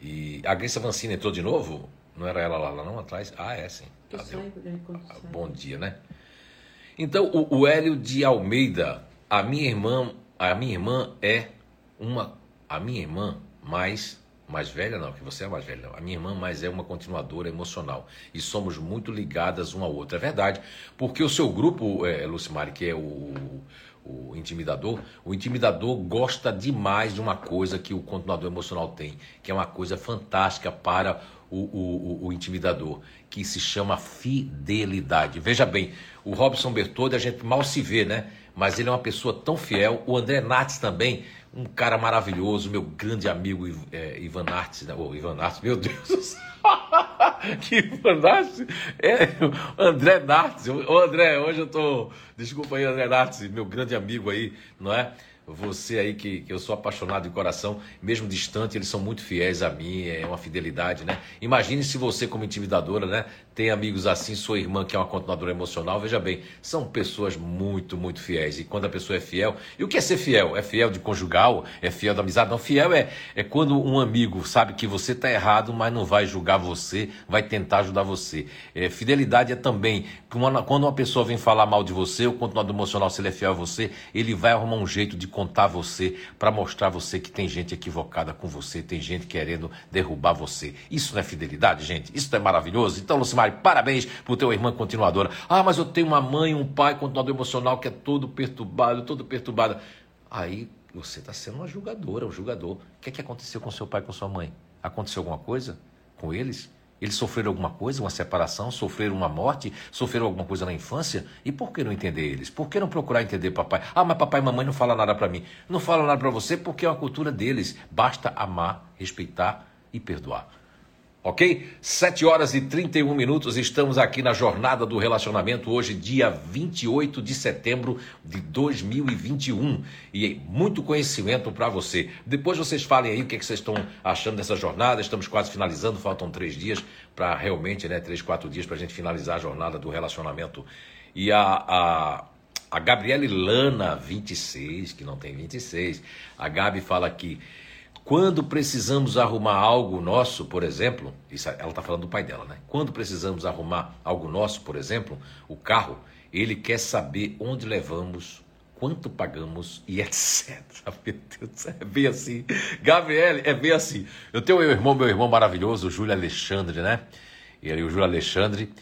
S1: E a Grace Vancina entrou de novo? Não era ela lá, lá não, atrás? Ah, é sim. Ah, bom dia, né? Então, o, o Hélio de Almeida, a minha irmã, a minha irmã é uma, a minha irmã mais mais velha não, que você é mais velha não. A minha irmã mais é uma continuadora emocional e somos muito ligadas uma à outra. É verdade, porque o seu grupo, é, Lucimari, que é o, o intimidador, o intimidador gosta demais de uma coisa que o continuador emocional tem, que é uma coisa fantástica para o, o, o, intimidador, que se chama fidelidade. Veja bem, o Robson Bertoldi a gente mal se vê, né? Mas ele é uma pessoa tão fiel. O André Nates também, um cara maravilhoso, meu grande amigo é, Ivan Artes, né? oh, Ivan Artes, meu Deus do céu. que Ivan é André Nartes. Ô André, hoje eu tô. Desculpa aí, André Nartes, meu grande amigo aí, não é? Você aí que, que eu sou apaixonado de coração, mesmo distante, eles são muito fiéis a mim, é uma fidelidade, né? Imagine se você, como intimidadora, né, tem amigos assim, sua irmã que é uma continuadora emocional, veja bem, são pessoas muito, muito fiéis. E quando a pessoa é fiel, e o que é ser fiel? É fiel de conjugal? É fiel da amizade? Não, fiel é, é quando um amigo sabe que você está errado, mas não vai julgar você, vai tentar ajudar você. É, fidelidade é também quando uma pessoa vem falar mal de você, o continuador emocional, se ele é fiel a você, ele vai arrumar um jeito de contar você para mostrar você que tem gente equivocada com você, tem gente querendo derrubar você. Isso não é fidelidade, gente? Isso não é maravilhoso? Então, Lucimar, Mari, parabéns por ter uma irmã continuadora. Ah, mas eu tenho uma mãe, um pai continuador emocional que é todo perturbado, todo perturbado. Aí você está sendo uma julgadora, um julgador. O que, é que aconteceu com seu pai, com sua mãe? Aconteceu alguma coisa com eles? Eles sofreram alguma coisa, uma separação, sofreram uma morte, sofreram alguma coisa na infância? E por que não entender eles? Por que não procurar entender papai? Ah, mas papai e mamãe não falam nada para mim. Não falam nada para você porque é uma cultura deles. Basta amar, respeitar e perdoar ok? 7 horas e 31 minutos, estamos aqui na Jornada do Relacionamento, hoje, dia 28 de setembro de 2021. E muito conhecimento para você. Depois vocês falem aí o que, é que vocês estão achando dessa jornada. Estamos quase finalizando, faltam três dias para realmente, né? Três, quatro dias para a gente finalizar a jornada do relacionamento. E a, a a Gabriele Lana, 26, que não tem 26, a Gabi fala aqui. Quando precisamos arrumar algo nosso, por exemplo, isso, ela está falando do pai dela, né? Quando precisamos arrumar algo nosso, por exemplo, o carro, ele quer saber onde levamos, quanto pagamos e etc. Meu Deus, é bem assim. Gabriel, é bem assim. Eu tenho meu irmão, meu irmão maravilhoso, o Júlio Alexandre, né? Ele, o Júlio Alexandre,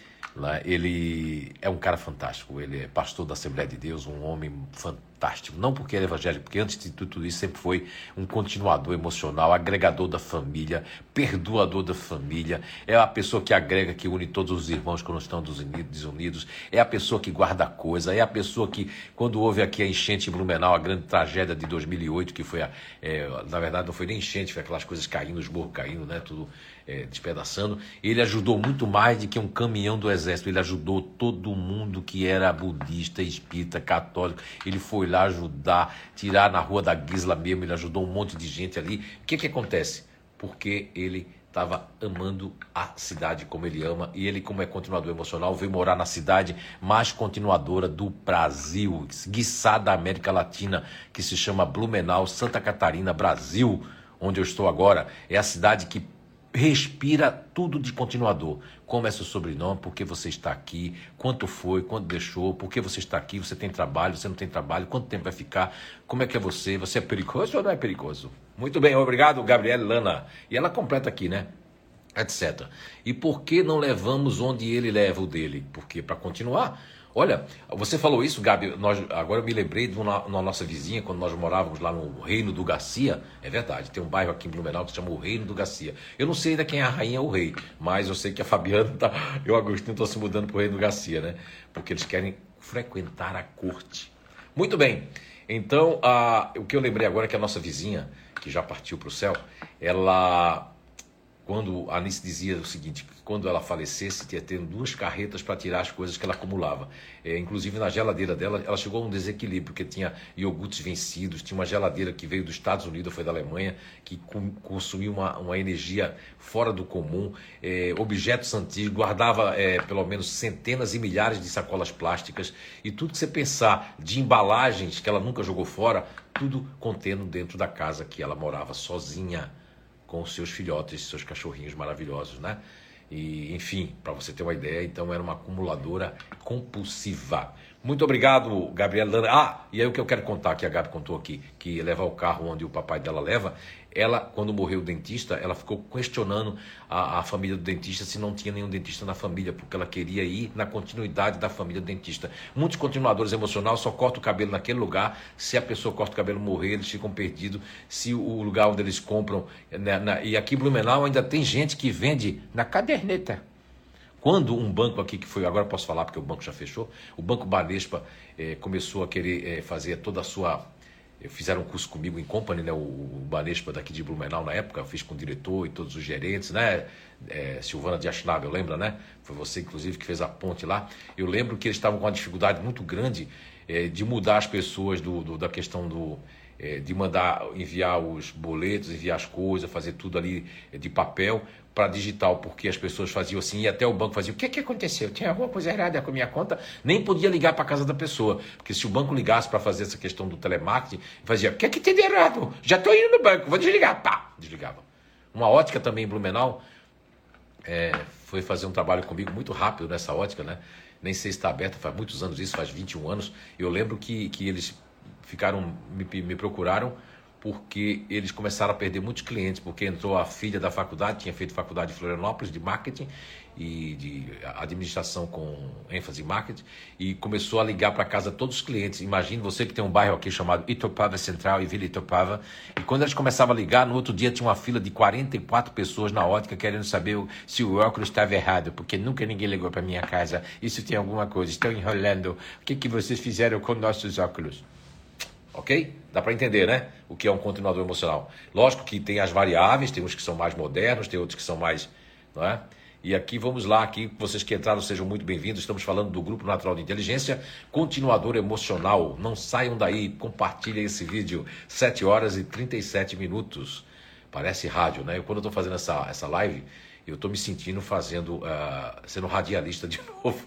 S1: ele é um cara fantástico. Ele é pastor da Assembleia de Deus, um homem fantástico fantástico. Não porque ele é evangélico, porque antes de tudo isso sempre foi um continuador emocional, agregador da família, perdoador da família. É a pessoa que agrega, que une todos os irmãos quando estão desunidos. É a pessoa que guarda coisa. É a pessoa que, quando houve aqui a enchente em Blumenau, a grande tragédia de 2008, que foi, a, é, na verdade, não foi nem enchente, foi aquelas coisas caindo, os morros caindo, né? Tudo é, despedaçando. Ele ajudou muito mais do que um caminhão do exército. Ele ajudou todo mundo que era budista, espírita, católico. Ele foi lá ajudar, tirar na rua da Gisla mesmo. Ele ajudou um monte de gente ali. O que que acontece? Porque ele estava amando a cidade como ele ama e ele, como é continuador emocional, veio morar na cidade mais continuadora do Brasil, guiçá da América Latina, que se chama Blumenau, Santa Catarina, Brasil, onde eu estou agora. É a cidade que respira tudo de continuador. Como é seu sobrenome, por que você está aqui, quanto foi, quanto deixou, por que você está aqui, você tem trabalho, você não tem trabalho, quanto tempo vai ficar, como é que é você, você é perigoso ou não é perigoso? Muito bem, obrigado, Gabriel Lana. E ela completa aqui, né? Etc. E por que não levamos onde ele leva o dele? Porque para continuar, Olha, você falou isso, Gabi. Nós, agora eu me lembrei de uma, uma, nossa vizinha, quando nós morávamos lá no Reino do Garcia. É verdade, tem um bairro aqui em Blumenau que se chama o Reino do Garcia. Eu não sei ainda quem é a rainha ou o rei, mas eu sei que a Fabiana tá, e o Agostinho estão se mudando para o Reino do Garcia, né? Porque eles querem frequentar a corte. Muito bem. Então, a, o que eu lembrei agora é que a nossa vizinha, que já partiu para o céu, ela quando a Anice dizia o seguinte, quando ela falecesse, tinha ter duas carretas para tirar as coisas que ela acumulava. É, inclusive na geladeira dela, ela chegou a um desequilíbrio, porque tinha iogurtes vencidos, tinha uma geladeira que veio dos Estados Unidos, foi da Alemanha, que consumiu uma, uma energia fora do comum, é, objetos antigos, guardava é, pelo menos centenas e milhares de sacolas plásticas, e tudo que você pensar de embalagens que ela nunca jogou fora, tudo contendo dentro da casa que ela morava sozinha com os seus filhotes, seus cachorrinhos maravilhosos, né? E, enfim, para você ter uma ideia, então era uma acumuladora compulsiva. Muito obrigado, Gabriela. Ah, e aí o que eu quero contar, que a Gabi contou aqui, que levar o carro onde o papai dela leva, ela, quando morreu o dentista, ela ficou questionando a, a, família do dentista se não tinha nenhum dentista na família, porque ela queria ir na continuidade da família do dentista. Muitos continuadores emocionais só cortam o cabelo naquele lugar, se a pessoa corta o cabelo morrer, eles ficam perdidos, se o lugar onde eles compram, né, na, e aqui em Blumenau ainda tem gente que vende na caderneta quando um banco aqui, que foi, agora posso falar porque o banco já fechou, o Banco Banespa eh, começou a querer eh, fazer toda a sua. Fizeram um curso comigo em company, né? O, Banespa daqui de Blumenau na época, fiz com o diretor e todos os gerentes, né? É, Silvana de Aschnabel, lembra, né? Foi você, inclusive, que fez a ponte lá. Eu lembro que eles estavam com uma dificuldade muito grande de mudar as pessoas do, do da questão do de mandar enviar os boletos, enviar as coisas, fazer tudo ali de papel, para digital, porque as pessoas faziam assim e até o banco fazia: o que, que aconteceu? Tinha alguma coisa errada com a minha conta? Nem podia ligar para a casa da pessoa, porque se o banco ligasse para fazer essa questão do telemarketing, fazia: o que, que tem de errado? Já estou indo no banco, vou desligar. Pá, desligava. Uma ótica também em Blumenau é, foi fazer um trabalho comigo muito rápido nessa ótica, né? Nem sei se está aberta, faz muitos anos isso, faz 21 anos. Eu lembro que, que eles ficaram, me, me procuraram porque eles começaram a perder muitos clientes, porque entrou a filha da faculdade, tinha feito faculdade de Florianópolis de marketing e de administração com ênfase em marketing, e começou a ligar para casa todos os clientes. Imagine você que tem um bairro aqui chamado Itopava Central e Vila Itopava, e quando eles começavam a ligar, no outro dia tinha uma fila de 44 pessoas na ótica querendo saber se o óculos estava errado, porque nunca ninguém ligou para minha casa. Isso tem alguma coisa, estão enrolando. O que, que vocês fizeram com nossos óculos? Ok? Dá para entender, né? O que é um continuador emocional. Lógico que tem as variáveis, tem uns que são mais modernos, tem outros que são mais. Não é? E aqui vamos lá, aqui vocês que entraram sejam muito bem-vindos. Estamos falando do Grupo Natural de Inteligência, continuador emocional. Não saiam daí, compartilhem esse vídeo. 7 horas e 37 minutos. Parece rádio, né? Quando eu estou fazendo essa, essa live, eu estou me sentindo fazendo, uh, sendo radialista de novo,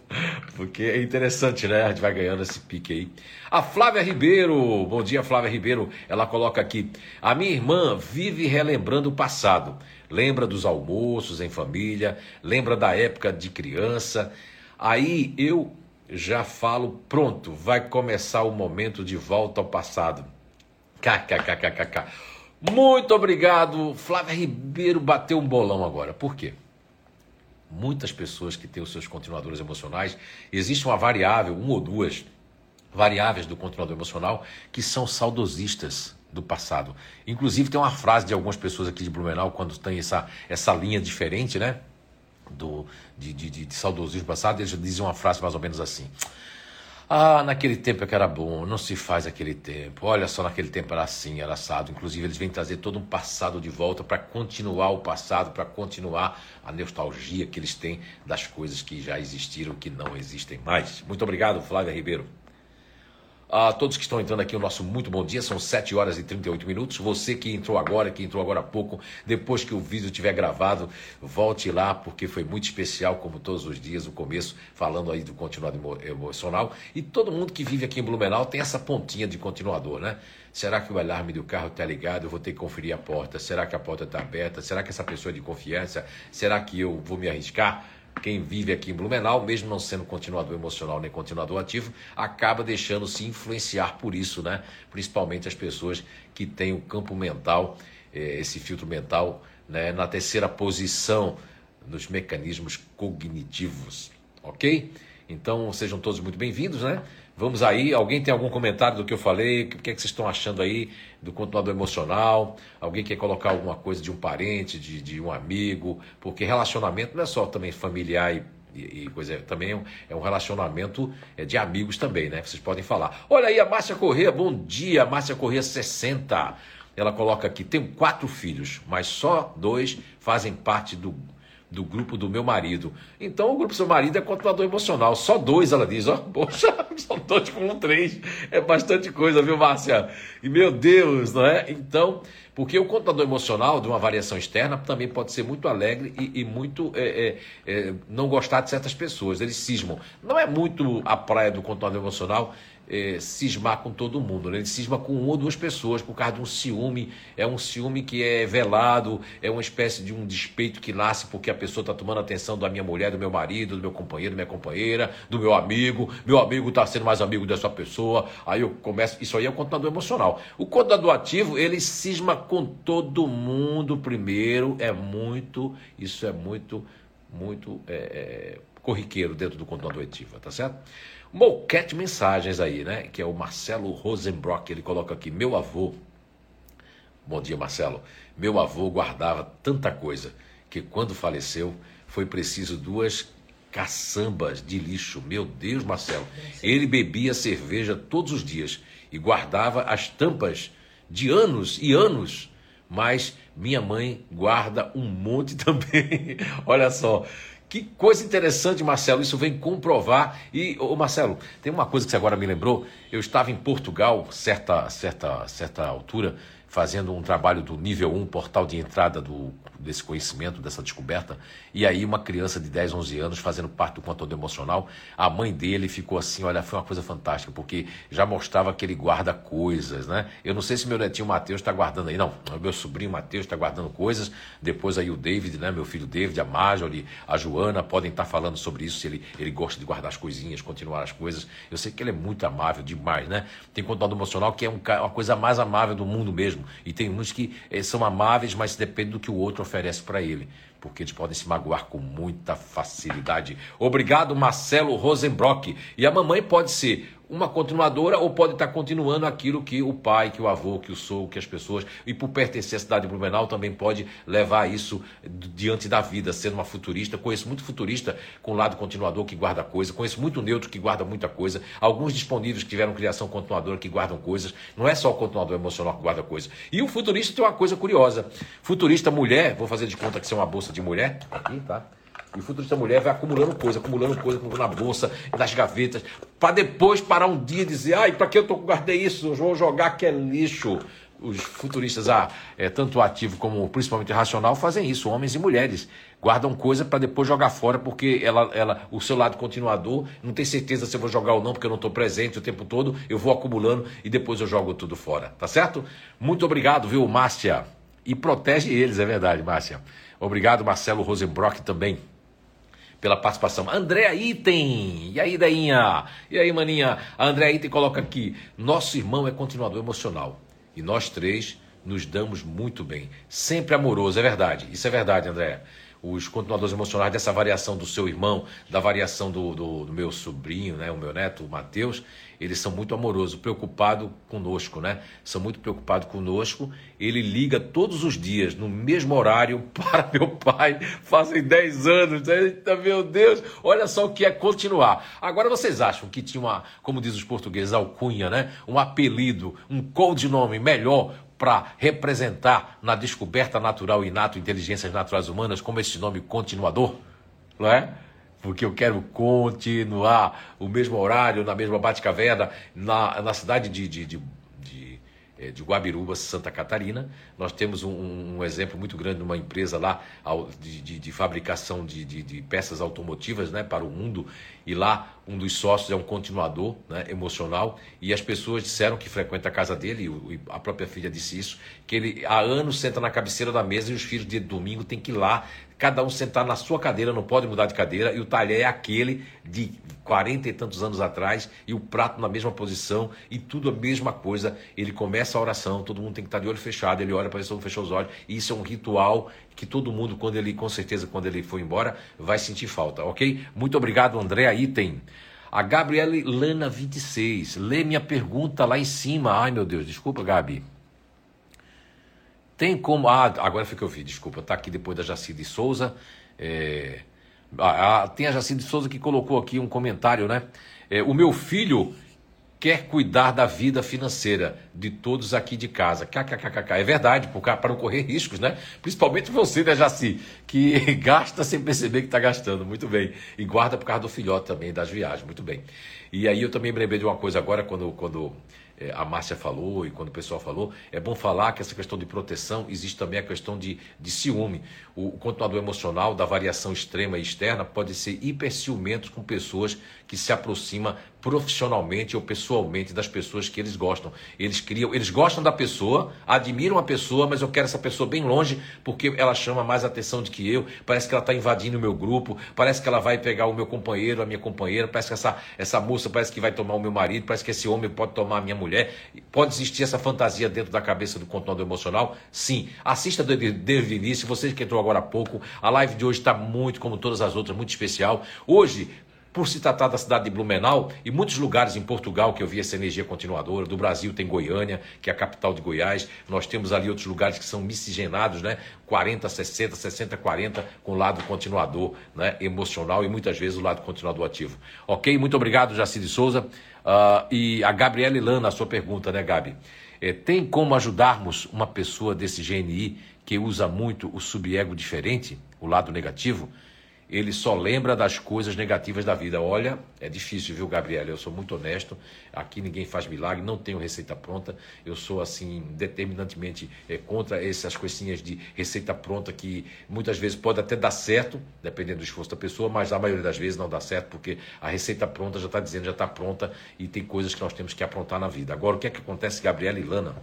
S1: porque é interessante, né? A gente vai ganhando esse pique aí. A Flávia Ribeiro, bom dia, Flávia Ribeiro. Ela coloca aqui: a minha irmã vive relembrando o passado, lembra dos almoços em família, lembra da época de criança. Aí eu já falo: pronto, vai começar o momento de volta ao passado. KKKKK. Muito obrigado. Flávia Ribeiro bateu um bolão agora. Por quê? Muitas pessoas que têm os seus continuadores emocionais, existe uma variável, uma ou duas variáveis do continuador emocional que são saudosistas do passado. Inclusive tem uma frase de algumas pessoas aqui de Blumenau quando tem essa, essa linha diferente, né? Do, de, de, de, de saudosismo passado, eles dizem uma frase mais ou menos assim. Ah, naquele tempo é que era bom, não se faz aquele tempo. Olha só, naquele tempo era assim, era assado. Inclusive, eles vêm trazer todo um passado de volta para continuar o passado, para continuar a nostalgia que eles têm das coisas que já existiram, que não existem mais. Muito obrigado, Flávia Ribeiro. A todos que estão entrando aqui, o nosso muito bom dia. São 7 horas e 38 minutos. Você que entrou agora, que entrou agora há pouco, depois que o vídeo estiver gravado, volte lá, porque foi muito especial, como todos os dias, o começo, falando aí do continuado emocional. E todo mundo que vive aqui em Blumenau tem essa pontinha de continuador, né? Será que o alarme do carro está ligado? Eu vou ter que conferir a porta. Será que a porta está aberta? Será que essa pessoa é de confiança? Será que eu vou me arriscar? Quem vive aqui em Blumenau, mesmo não sendo continuador emocional nem continuador ativo, acaba deixando se influenciar por isso, né? Principalmente as pessoas que têm o campo mental, eh, esse filtro mental, né, na terceira posição nos mecanismos cognitivos, ok? Então sejam todos muito bem-vindos, né? Vamos aí, alguém tem algum comentário do que eu falei? O que é que vocês estão achando aí do continuador emocional? Alguém quer colocar alguma coisa de um parente, de, de um amigo? Porque relacionamento não é só também familiar e, e, coisa, também é um, é um relacionamento é, de amigos também, né? Vocês podem falar. Olha aí a Márcia Corrêa, bom dia, Márcia Corrêa 60. Ela coloca aqui, tenho quatro filhos, mas só dois fazem parte do do grupo do meu marido. Então, o grupo do seu marido é controlador emocional. Só dois, ela diz. Ó, poxa, são dois com um três. É bastante coisa, viu, Márcia? E meu Deus, não é? Então, porque o controlador emocional de uma variação externa também pode ser muito alegre e, e muito é, é, é, não gostar de certas pessoas. Eles cismam. Não é muito a praia do controlador emocional é, cismar com todo mundo, né? ele cisma com uma ou duas pessoas por causa de um ciúme, é um ciúme que é velado, é uma espécie de um despeito que nasce porque a pessoa está tomando atenção da minha mulher, do meu marido, do meu companheiro, da minha companheira, do meu amigo, meu amigo está sendo mais amigo dessa pessoa, aí eu começo, isso aí é o contador emocional. O contador ativo, ele cisma com todo mundo primeiro, é muito, isso é muito, muito é, é, corriqueiro dentro do contador ativo, tá certo? Moquete Mensagens aí, né? Que é o Marcelo Rosenbrock. Ele coloca aqui: Meu avô. Bom dia, Marcelo. Meu avô guardava tanta coisa que quando faleceu foi preciso duas caçambas de lixo. Meu Deus, Marcelo. Ele bebia cerveja todos os dias e guardava as tampas de anos e anos. Mas minha mãe guarda um monte também. Olha só, que coisa interessante, Marcelo. Isso vem comprovar. E, ô Marcelo, tem uma coisa que você agora me lembrou. Eu estava em Portugal, certa, certa, certa altura, fazendo um trabalho do nível 1, portal de entrada do, desse conhecimento, dessa descoberta. E aí, uma criança de 10, 11 anos, fazendo parte do conteúdo emocional, a mãe dele ficou assim: olha, foi uma coisa fantástica, porque já mostrava que ele guarda coisas, né? Eu não sei se meu netinho Matheus está guardando aí, não. Meu sobrinho Matheus está guardando coisas. Depois aí o David, né? Meu filho David, a Marjorie, a Joana podem estar tá falando sobre isso, se ele, ele gosta de guardar as coisinhas, continuar as coisas. Eu sei que ele é muito amável demais, né? Tem conteúdo emocional que é um, uma coisa mais amável do mundo mesmo. E tem uns que eh, são amáveis, mas depende do que o outro oferece para ele, porque eles podem se magoar com muita facilidade. Obrigado, Marcelo Rosenbrock. E a mamãe pode ser uma continuadora ou pode estar continuando aquilo que o pai, que o avô, que o sou, que as pessoas, e por pertencer à cidade de Blumenau também pode levar isso diante da vida, sendo uma futurista. Conheço muito futurista com lado continuador que guarda coisa, conheço muito neutro que guarda muita coisa, alguns disponíveis que tiveram criação continuadora que guardam coisas. Não é só o continuador emocional que guarda coisa. E o futurista tem uma coisa curiosa. Futurista mulher, vou fazer de conta que isso é uma bolsa de mulher, aqui, tá? E o futurista mulher vai acumulando coisa, acumulando coisa, acumulando na bolsa, nas gavetas, para depois parar um dia e dizer: ai, para que eu tô, guardei isso? Eu vou jogar que é lixo. Os futuristas, ah, é, tanto ativo como principalmente racional, fazem isso, homens e mulheres. Guardam coisa para depois jogar fora, porque ela, ela, o seu lado continuador não tem certeza se eu vou jogar ou não, porque eu não estou presente o tempo todo, eu vou acumulando e depois eu jogo tudo fora, tá certo? Muito obrigado, viu, Márcia? E protege eles, é verdade, Márcia. Obrigado, Marcelo Rosenbrock também pela participação. Andréa Item, e aí, Dainha? E aí, maninha? A Andréa Item coloca aqui: nosso irmão é continuador emocional e nós três nos damos muito bem. Sempre amoroso, é verdade. Isso é verdade, Andréa os continuadores emocionais dessa variação do seu irmão, da variação do, do, do meu sobrinho, né, o meu neto, o Mateus, eles são muito amorosos, preocupados conosco, né? São muito preocupados conosco. Ele liga todos os dias, no mesmo horário, para meu pai. Fazem 10 anos. Eita, meu Deus! Olha só o que é continuar. Agora vocês acham que tinha uma, como diz os portugueses, alcunha, né? Um apelido, um codinome melhor para representar na descoberta natural inato inteligências naturais humanas como esse nome continuador, não é? Porque eu quero continuar o mesmo horário, na mesma Bate-Caverna, na, na cidade de, de, de é, de Guabiruba, Santa Catarina. Nós temos um, um, exemplo muito grande de uma empresa lá de, de, de fabricação de, de, peças automotivas né, para o mundo. E lá um dos sócios é um continuador né, emocional. E as pessoas disseram que frequenta a casa dele, e a própria filha disse isso, que ele há anos senta na cabeceira da mesa e os filhos de domingo têm que ir lá cada um sentar na sua cadeira, não pode mudar de cadeira, e o talher é aquele de 40 e tantos anos atrás, e o prato na mesma posição, e tudo a mesma coisa. Ele começa a oração, todo mundo tem que estar de olho fechado, ele olha para isso, fechou os olhos, e isso é um ritual que todo mundo, quando ele, com certeza, quando ele for embora, vai sentir falta, ok? Muito obrigado, André Item. A Gabriele Lana 26, lê minha pergunta lá em cima. Ai meu Deus, desculpa, Gabi. Tem como. Ah, agora foi que eu vi, desculpa, está aqui depois da Jacide Souza. É, ah, tem a Jacide Souza que colocou aqui um comentário, né? É, o meu filho quer cuidar da vida financeira de todos aqui de casa. KKKK. É verdade, para não correr riscos, né? Principalmente você, né, Jaci, que gasta sem perceber que está gastando. Muito bem. E guarda por causa do filhote também, das viagens. Muito bem. E aí eu também me lembrei de uma coisa agora, quando, quando é, a Márcia falou e quando o pessoal falou, é bom falar que essa questão de proteção existe também a questão de, de ciúme. O, o continuador emocional da variação extrema e externa pode ser hiperciumento com pessoas que se aproximam profissionalmente ou pessoalmente das pessoas que eles gostam. Eles criam, eles gostam da pessoa, admiram a pessoa, mas eu quero essa pessoa bem longe porque ela chama mais atenção do que eu. Parece que ela está invadindo o meu grupo, parece que ela vai pegar o meu companheiro, a minha companheira, parece que essa, essa moça parece que vai tomar o meu marido, parece que esse homem pode tomar a minha mulher. Pode existir essa fantasia dentro da cabeça do controlador emocional? Sim. Assista desde o início. Você que entrou agora há pouco, a live de hoje está muito, como todas as outras, muito especial. Hoje por se tratar da cidade de Blumenau e muitos lugares em Portugal que eu vi essa energia continuadora, do Brasil tem Goiânia, que é a capital de Goiás, nós temos ali outros lugares que são miscigenados, né? 40, 60, 60, 40, com o lado continuador, né? Emocional e muitas vezes o lado continuador ativo. Ok? Muito obrigado, Jacide Souza. Uh, e a Gabriela Ilana, a sua pergunta, né, Gabi? É, tem como ajudarmos uma pessoa desse GNI que usa muito o subego diferente, o lado negativo? Ele só lembra das coisas negativas da vida. Olha, é difícil, viu, Gabriela? Eu sou muito honesto. Aqui ninguém faz milagre, não tenho receita pronta. Eu sou, assim, determinantemente é, contra essas coisinhas de receita pronta que muitas vezes pode até dar certo, dependendo do esforço da pessoa, mas a maioria das vezes não dá certo, porque a receita pronta já está dizendo, já está pronta e tem coisas que nós temos que aprontar na vida. Agora, o que é que acontece, Gabriela e Lana?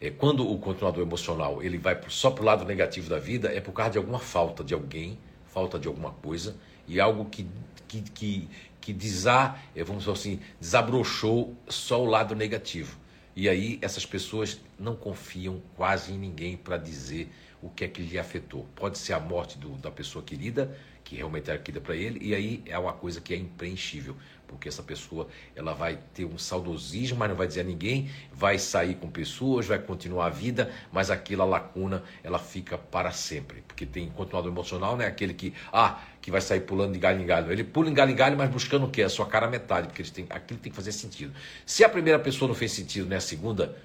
S1: É, quando o continuador emocional ele vai só para o lado negativo da vida, é por causa de alguma falta de alguém falta de alguma coisa e algo que, que, que, que desar, eh, vamos dizer assim, desabrochou só o lado negativo. E aí essas pessoas não confiam quase em ninguém para dizer o que é que lhe afetou. Pode ser a morte do, da pessoa querida, que realmente era querida para ele, e aí é uma coisa que é impreenchível porque essa pessoa ela vai ter um saudosismo, mas não vai dizer a ninguém, vai sair com pessoas, vai continuar a vida, mas aquela lacuna ela fica para sempre, porque tem continuador emocional, né? Aquele que ah que vai sair pulando de galho em galho, ele pula em galho em galho, mas buscando o quê? A sua cara metade, porque tem, aquilo tem que fazer sentido. Se a primeira pessoa não fez sentido, né? A segunda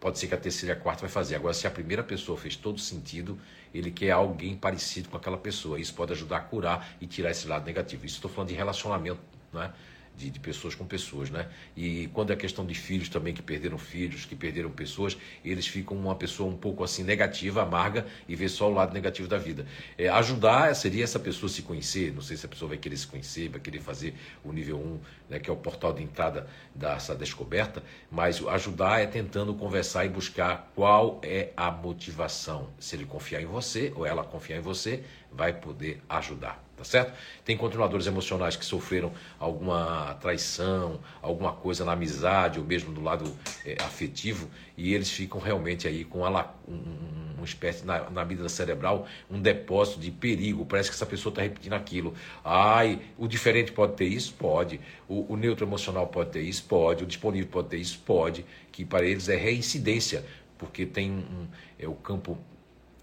S1: pode ser que a terceira e a quarta vai fazer. Agora, se a primeira pessoa fez todo sentido, ele quer alguém parecido com aquela pessoa. Isso pode ajudar a curar e tirar esse lado negativo. Isso estou falando de relacionamento, né? De, de, pessoas com pessoas, né? E quando é questão de filhos também que perderam filhos, que perderam pessoas, eles ficam uma pessoa um pouco assim negativa, amarga e vê só o lado negativo da vida. É, ajudar seria essa pessoa se conhecer, não sei se a pessoa vai querer se conhecer, vai querer fazer o nível 1, né, que é o portal de entrada dessa descoberta, mas ajudar é tentando conversar e buscar qual é a motivação. Se ele confiar em você ou ela confiar em você, vai poder ajudar tá certo? Tem continuadores emocionais que sofreram alguma traição, alguma coisa na amizade ou mesmo do lado é, afetivo e eles ficam realmente aí com uma, um, uma espécie na, na vida cerebral, um depósito de perigo. Parece que essa pessoa está repetindo aquilo. Ai, o diferente pode ter isso? Pode. O, o neutro emocional pode ter isso? Pode. O disponível pode ter isso? Pode. Que para eles é reincidência, porque tem um, é o campo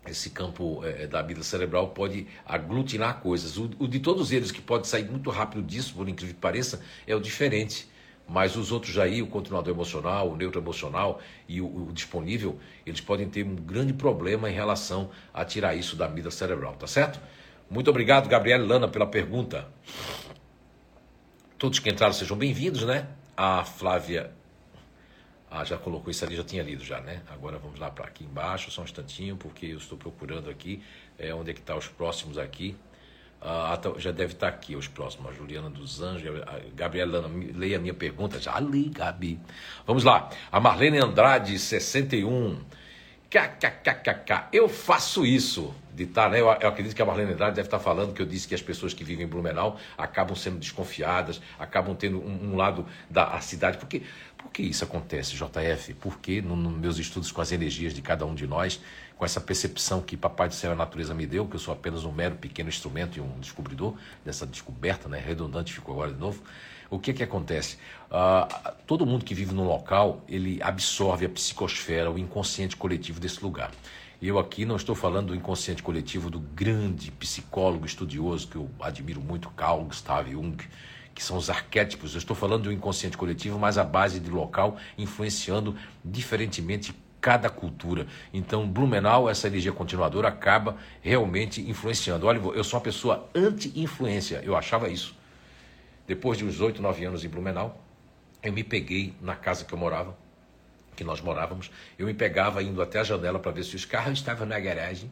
S1: esse campo é, da vida cerebral pode aglutinar coisas. O, o, de todos eles que pode sair muito rápido disso, por incrível que pareça, é o diferente. Mas os outros aí, o continuador emocional, o neuroemocional e o, o disponível, eles podem ter um grande problema em relação a tirar isso da vida cerebral, tá certo? Muito obrigado, Gabriela Lana, pela pergunta. Todos que entraram sejam bem-vindos, né? A Flávia ah, já colocou isso ali, já tinha lido já, né? Agora vamos lá para aqui embaixo, só um instantinho, porque eu estou procurando aqui é, onde é que está os próximos aqui. Ah, tá, já deve estar tá aqui os próximos. A Juliana dos Anjos, Gabriela, leia a minha pergunta. Já li, Gabi. Vamos lá. A Marlene Andrade, 61. KKKKK. Eu faço isso de tá, né? Eu, eu, acredito que a Marlene Andrade deve estar tá falando que eu disse que as pessoas que vivem em Blumenau acabam sendo desconfiadas, acabam tendo um, um lado da cidade. Porque, por que isso acontece, JF? Porque nos no meus estudos com as energias de cada um de nós, com essa percepção que Papai do Céu e a natureza me deu, que eu sou apenas um mero pequeno instrumento e um descobridor dessa descoberta, né? Redundante ficou agora de novo. O que que acontece? Uh, todo mundo que vive num local, ele absorve a psicosfera, o inconsciente coletivo desse lugar. Eu aqui não estou falando do inconsciente coletivo do grande psicólogo estudioso que eu admiro muito, Carl Gustav Jung, que são os arquétipos. Eu estou falando do inconsciente coletivo, mas a base de local influenciando diferentemente cada cultura. Então, Blumenau, essa energia continuadora, acaba realmente influenciando. Olha, eu sou uma pessoa anti-influência, eu achava isso. depois de uns 8, 9 anos em Blumenau, eu me peguei na casa que eu morava, que nós morávamos, eu me pegava indo até a janela para ver se os carros estavam na garagem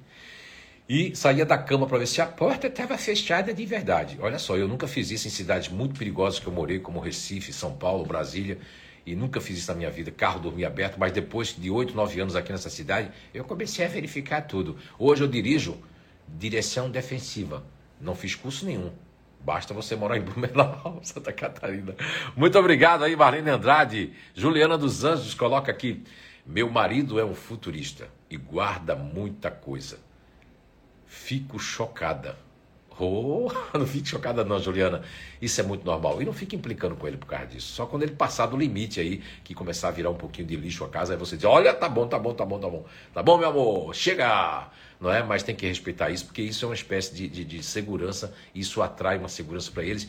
S1: e saía da cama para ver se a porta estava fechada de verdade. Olha só, eu nunca fiz isso em cidades muito perigosas que eu morei, como Recife, São Paulo, Brasília, e nunca fiz isso na minha vida, carro dormia aberto, mas depois de 8, 9 anos aqui nessa cidade, eu comecei a verificar tudo. Hoje eu dirijo direção defensiva, não fiz curso nenhum. Basta você morar em Blumenau, Santa Catarina. Muito obrigado aí, Marlene Andrade. Juliana dos Anjos coloca aqui: Meu marido é um futurista e guarda muita coisa. Fico chocada. Oh, não fique chocada não, Juliana. Isso é muito normal. E não fique implicando com ele por causa disso. Só quando ele passar do limite aí, que começar a virar um pouquinho de lixo a casa, aí você diz, olha, tá bom, tá bom, tá bom, tá bom. Tá bom, meu amor, chega! Não é? Mas tem que respeitar isso, porque isso é uma espécie de, de, de segurança. Isso atrai uma segurança para eles.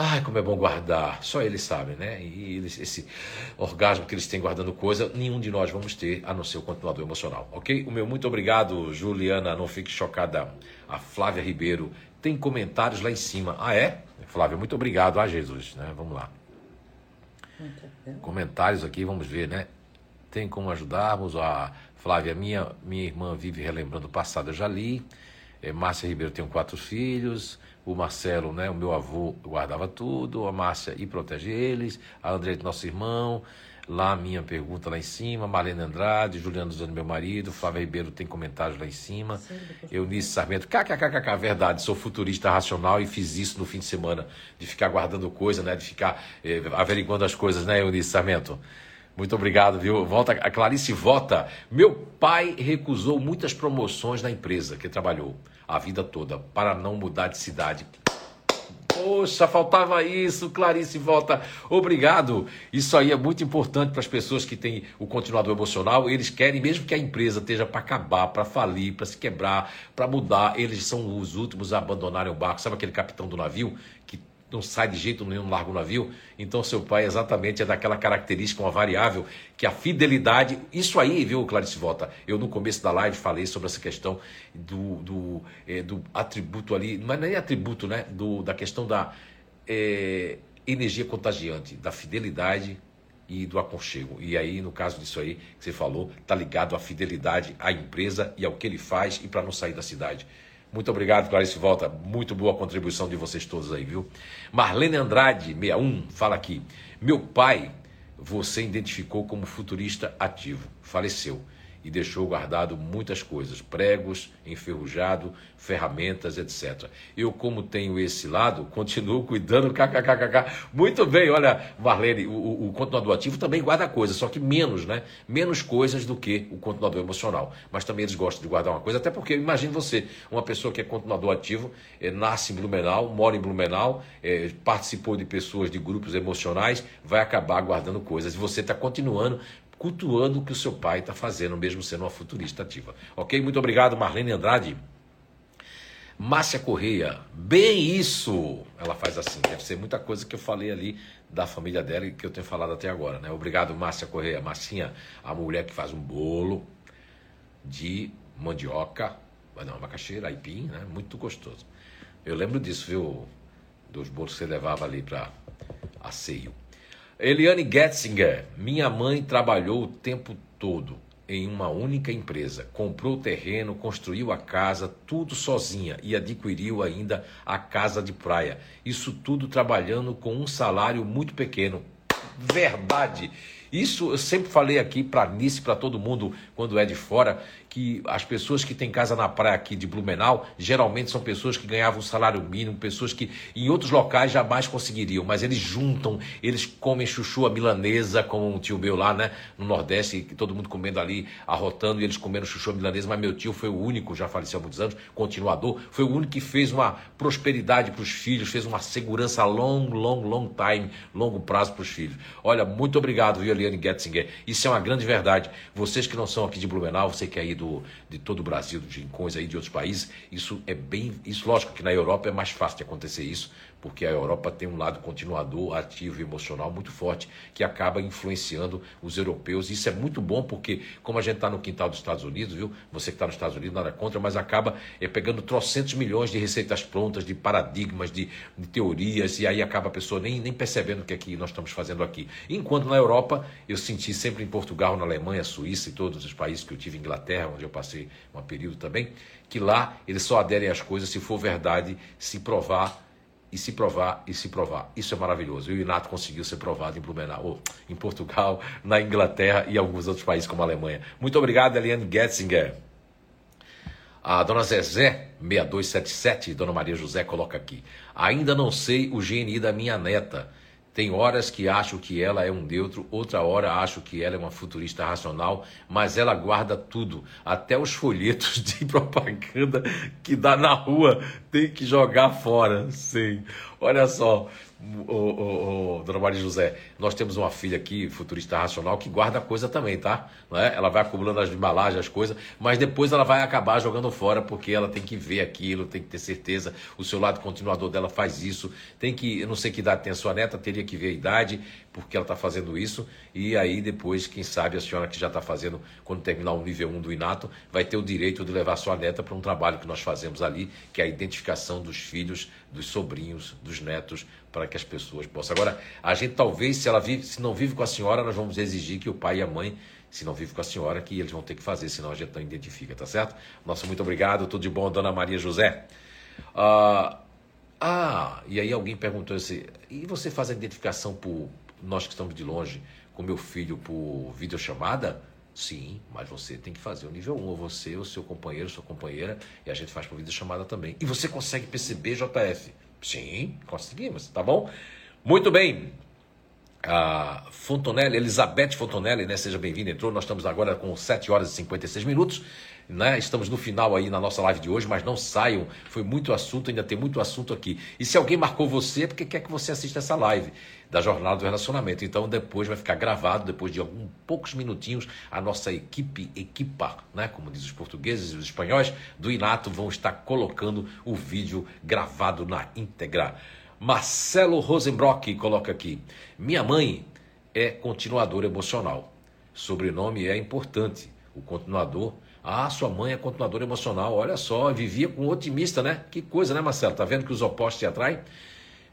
S1: Ai, como é bom guardar. Só eles sabem, né? E eles, esse orgasmo que eles têm guardando coisa, nenhum de nós vamos ter, a não ser o continuador emocional, ok? O meu muito obrigado, Juliana. Não fique chocada. A Flávia Ribeiro tem comentários lá em cima. Ah, é? Flávia, muito obrigado. Ah, Jesus, né? Vamos lá. Comentários aqui, vamos ver, né? Tem como ajudarmos? A Flávia, minha, minha irmã vive relembrando o passado, eu já li. É, Márcia Ribeiro tem quatro filhos o Marcelo, né, o meu avô, guardava tudo, a Márcia e protege eles, a André, nosso irmão, lá minha pergunta lá em cima, Marlene Andrade, Juliano Zano, meu marido, Flávio Ribeiro tem comentários lá em cima, Eunice Sarmento, kkkk, verdade, sou futurista racional e fiz isso no fim de semana, de ficar guardando coisa, né, de ficar eh, averiguando as coisas, né, Eunice Sarmento? Muito obrigado, viu? Volta, a Clarice vota. Meu pai recusou muitas promoções na empresa que trabalhou a vida toda para não mudar de cidade. Poxa, faltava isso, Clarice volta. Obrigado. Isso aí é muito importante para as pessoas que têm o continuador emocional. Eles querem, mesmo que a empresa esteja para acabar, para falir, para se quebrar, para mudar, eles são os últimos a abandonarem o barco. Sabe aquele capitão do navio não sai de jeito nenhum, larga o navio. Então, seu pai exatamente é daquela característica, uma variável, que a fidelidade. Isso aí, viu, Clarice Volta? Eu, no começo da live, falei sobre essa questão do, do, é, do atributo ali, não é nem atributo, né? Do, da questão da é, energia contagiante, da fidelidade e do aconchego. E aí, no caso disso aí que você falou, tá ligado à fidelidade à empresa e ao que ele faz e para não sair da cidade. Muito obrigado, Clarice Volta. Muito boa contribuição de vocês todos aí, viu? Marlene Andrade, 61, fala aqui. Meu pai, você identificou como futurista ativo. Faleceu e deixou guardado muitas coisas, pregos, enferrujado, ferramentas, etc. Eu, como tenho esse lado, continuo cuidando, kkkk. Muito bem, olha, Marlene, o, o continuador ativo também guarda coisas, só que menos, né? Menos coisas do que o continuador emocional. Mas também eles gostam de guardar uma coisa, até porque, imagine você, uma pessoa que é continuador ativo, é, nasce em Blumenau, mora em Blumenau, é, participou de pessoas, de grupos emocionais, vai acabar guardando coisas. E você está continuando cultuando o que o seu pai está fazendo, mesmo sendo uma futurista ativa. Ok? Muito obrigado, Marlene Andrade. Márcia Correia, bem isso! Ela faz assim, deve ser muita coisa que eu falei ali da família dela e que eu tenho falado até agora, né? Obrigado, Márcia Correia. Marcinha, a mulher que faz um bolo de mandioca, não, macaxeira, aipim, né? Muito gostoso. Eu lembro disso, viu? Dos bolos que você levava ali para asseio. Eliane Getzinger, minha mãe trabalhou o tempo todo em uma única empresa. Comprou o terreno, construiu a casa, tudo sozinha e adquiriu ainda a casa de praia. Isso tudo trabalhando com um salário muito pequeno. Verdade! Isso eu sempre falei aqui para Nice, para todo mundo, quando é de fora, que as pessoas que têm casa na praia aqui de Blumenau, geralmente são pessoas que ganhavam um salário mínimo, pessoas que em outros locais jamais conseguiriam, mas eles juntam, eles comem chuchu a milanesa, como um tio meu lá, né, no Nordeste, todo mundo comendo ali, arrotando, e eles comendo chuchu a milanesa, mas meu tio foi o único, já faleceu há muitos anos, continuador, foi o único que fez uma prosperidade para os filhos, fez uma segurança long, long, long time, longo prazo para os filhos. Olha, muito obrigado, viu, Eliane Getzinger. Isso é uma grande verdade. Vocês que não são aqui de Blumenau, você que é aí do de todo o Brasil, de rincões aí de outros países, isso é bem. Isso, lógico que na Europa é mais fácil de acontecer isso, porque a Europa tem um lado continuador, ativo e emocional muito forte, que acaba influenciando os europeus. Isso é muito bom, porque como a gente está no quintal dos Estados Unidos, viu? Você que está nos Estados Unidos, nada contra, mas acaba é, pegando trocentos milhões de receitas prontas, de paradigmas, de, de, teorias, e aí acaba a pessoa nem, nem percebendo o que é que nós estamos fazendo aqui. Enquanto na Europa, eu senti sempre em Portugal, na Alemanha, Suíça e todos os países que eu tive, Inglaterra, onde eu passei um período também, que lá eles só aderem às coisas se for verdade, se provar e se provar e se provar. Isso é maravilhoso. E o Inato conseguiu ser provado em Blumenau, em Portugal, na Inglaterra e alguns outros países como a Alemanha. Muito obrigado, Eliane Getzinger. A dona Zezé, 6277, dona Maria José, coloca aqui. Ainda não sei o GNI da minha neta. Tem horas que acho que ela é um neutro, outra hora acho que ela é uma futurista racional, mas ela guarda tudo, até os folhetos de propaganda que dá na rua, tem que jogar fora. Sim. Olha só, Ô, ô, ô, dona Maria José, nós temos uma filha aqui, futurista racional, que guarda coisa também, tá? Não é? Ela vai acumulando as embalagens, as coisas, mas depois ela vai acabar jogando fora porque ela tem que ver aquilo, tem que ter certeza. O seu lado continuador dela faz isso. Tem que, eu não sei que idade tem a sua neta, teria que ver a idade, porque ela está fazendo isso. E aí depois, quem sabe, a senhora que já está fazendo, quando terminar o nível 1 do Inato, vai ter o direito de levar sua neta para um trabalho que nós fazemos ali, que é a identificação dos filhos, dos sobrinhos, dos netos para que as pessoas possam. Agora, a gente talvez, se ela vive, se não vive com a senhora, nós vamos exigir que o pai e a mãe, se não vive com a senhora, que eles vão ter que fazer, senão a gente não identifica, tá certo? Nossa, muito obrigado, tudo de bom, dona Maria José. Ah, ah e aí alguém perguntou assim, e você faz a identificação por nós que estamos de longe, com meu filho por videochamada? Sim, mas você tem que fazer o nível 1, ou você, o seu companheiro, sua companheira, e a gente faz por videochamada também. E você consegue perceber, JF? Sim, conseguimos, tá bom? Muito bem. A Fontonelli, Elizabeth Fontonelli, né? Seja bem-vinda, entrou. Nós estamos agora com 7 horas e 56 minutos. Né? Estamos no final aí na nossa live de hoje, mas não saiam. Foi muito assunto, ainda tem muito assunto aqui. E se alguém marcou você, é porque quer que você assista essa live da Jornada do Relacionamento. Então depois vai ficar gravado, depois de alguns poucos minutinhos, a nossa equipe, equipa, né? como diz os portugueses e os espanhóis, do Inato vão estar colocando o vídeo gravado na íntegra. Marcelo Rosenbrock coloca aqui: Minha mãe é continuador emocional. Sobrenome é importante. O continuador ah, sua mãe é continuadora emocional. Olha só, vivia com um otimista, né? Que coisa, né, Marcelo? Tá vendo que os opostos se atraem?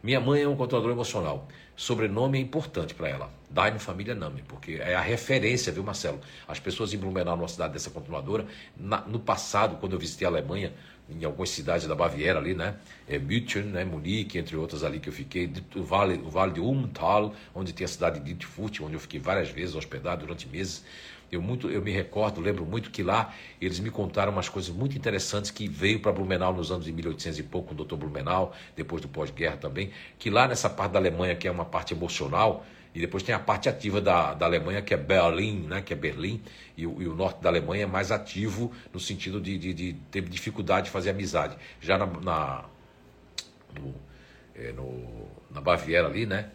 S1: Minha mãe é um controlador emocional. Sobrenome é importante para ela. Daime Família Nami, porque é a referência, viu, Marcelo? As pessoas em Blumenau, numa cidade dessa continuadora, na, no passado, quando eu visitei a Alemanha, em algumas cidades da Baviera ali, né? É München, né? Munique, entre outras ali que eu fiquei, o vale, o vale de Umtal, onde tem a cidade de Dittfurt, onde eu fiquei várias vezes hospedado durante meses. Eu, muito, eu me recordo, lembro muito que lá eles me contaram umas coisas muito interessantes que veio para Blumenau nos anos de 1800 e pouco, com o doutor Blumenau, depois do pós-guerra também, que lá nessa parte da Alemanha, que é uma parte emocional, e depois tem a parte ativa da, da Alemanha, que é Berlim, né, que é Berlim, e o, e o norte da Alemanha é mais ativo no sentido de, de, de ter dificuldade de fazer amizade. Já na, na, no, é, no, na Baviera ali, né,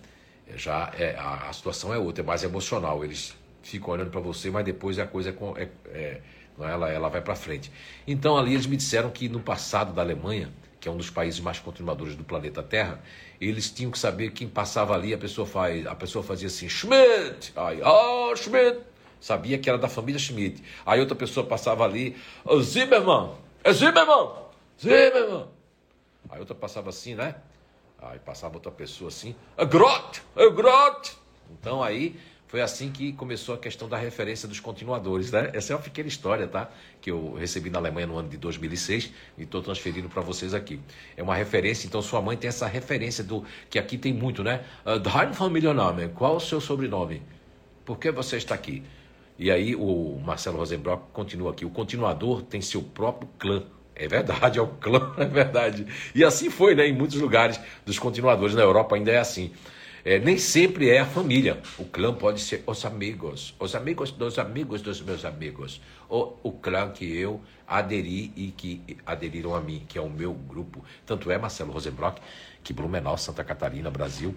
S1: já é, a, a situação é outra, é mais emocional. Eles ficam olhando para você, mas depois a coisa é, é, é ela, ela vai para frente. Então ali eles me disseram que no passado da Alemanha, que é um dos países mais continuadores do planeta Terra, eles tinham que saber quem passava ali, a pessoa faz, a pessoa fazia assim, Schmidt, aí, oh, Schmidt, sabia que era da família Schmidt. Aí outra pessoa passava ali, oh, Zimmermann, é Zimmermann, Zimmermann. Aí outra passava assim, né? Aí passava outra pessoa assim, é Grot, é Grot. Então aí foi assim que começou a questão da referência dos continuadores, né? Essa é uma pequena história, tá? Que eu recebi na Alemanha no ano de 2006 e estou transferindo para vocês aqui. É uma referência, então sua mãe tem essa referência do que aqui tem muito, né? Dein Familienname, qual o seu sobrenome? Por que você está aqui? E aí o Marcelo Rosenbrock continua aqui. O continuador tem seu próprio clã. É verdade, é o clã, é verdade. E assim foi, né? Em muitos lugares dos continuadores na Europa ainda é assim. É, nem sempre é a família. O clã pode ser os amigos, os amigos dos amigos dos meus amigos, ou o clã que eu aderi e que aderiram a mim, que é o meu grupo. Tanto é, Marcelo Rosenbrock, que Blumenau, Santa Catarina, Brasil,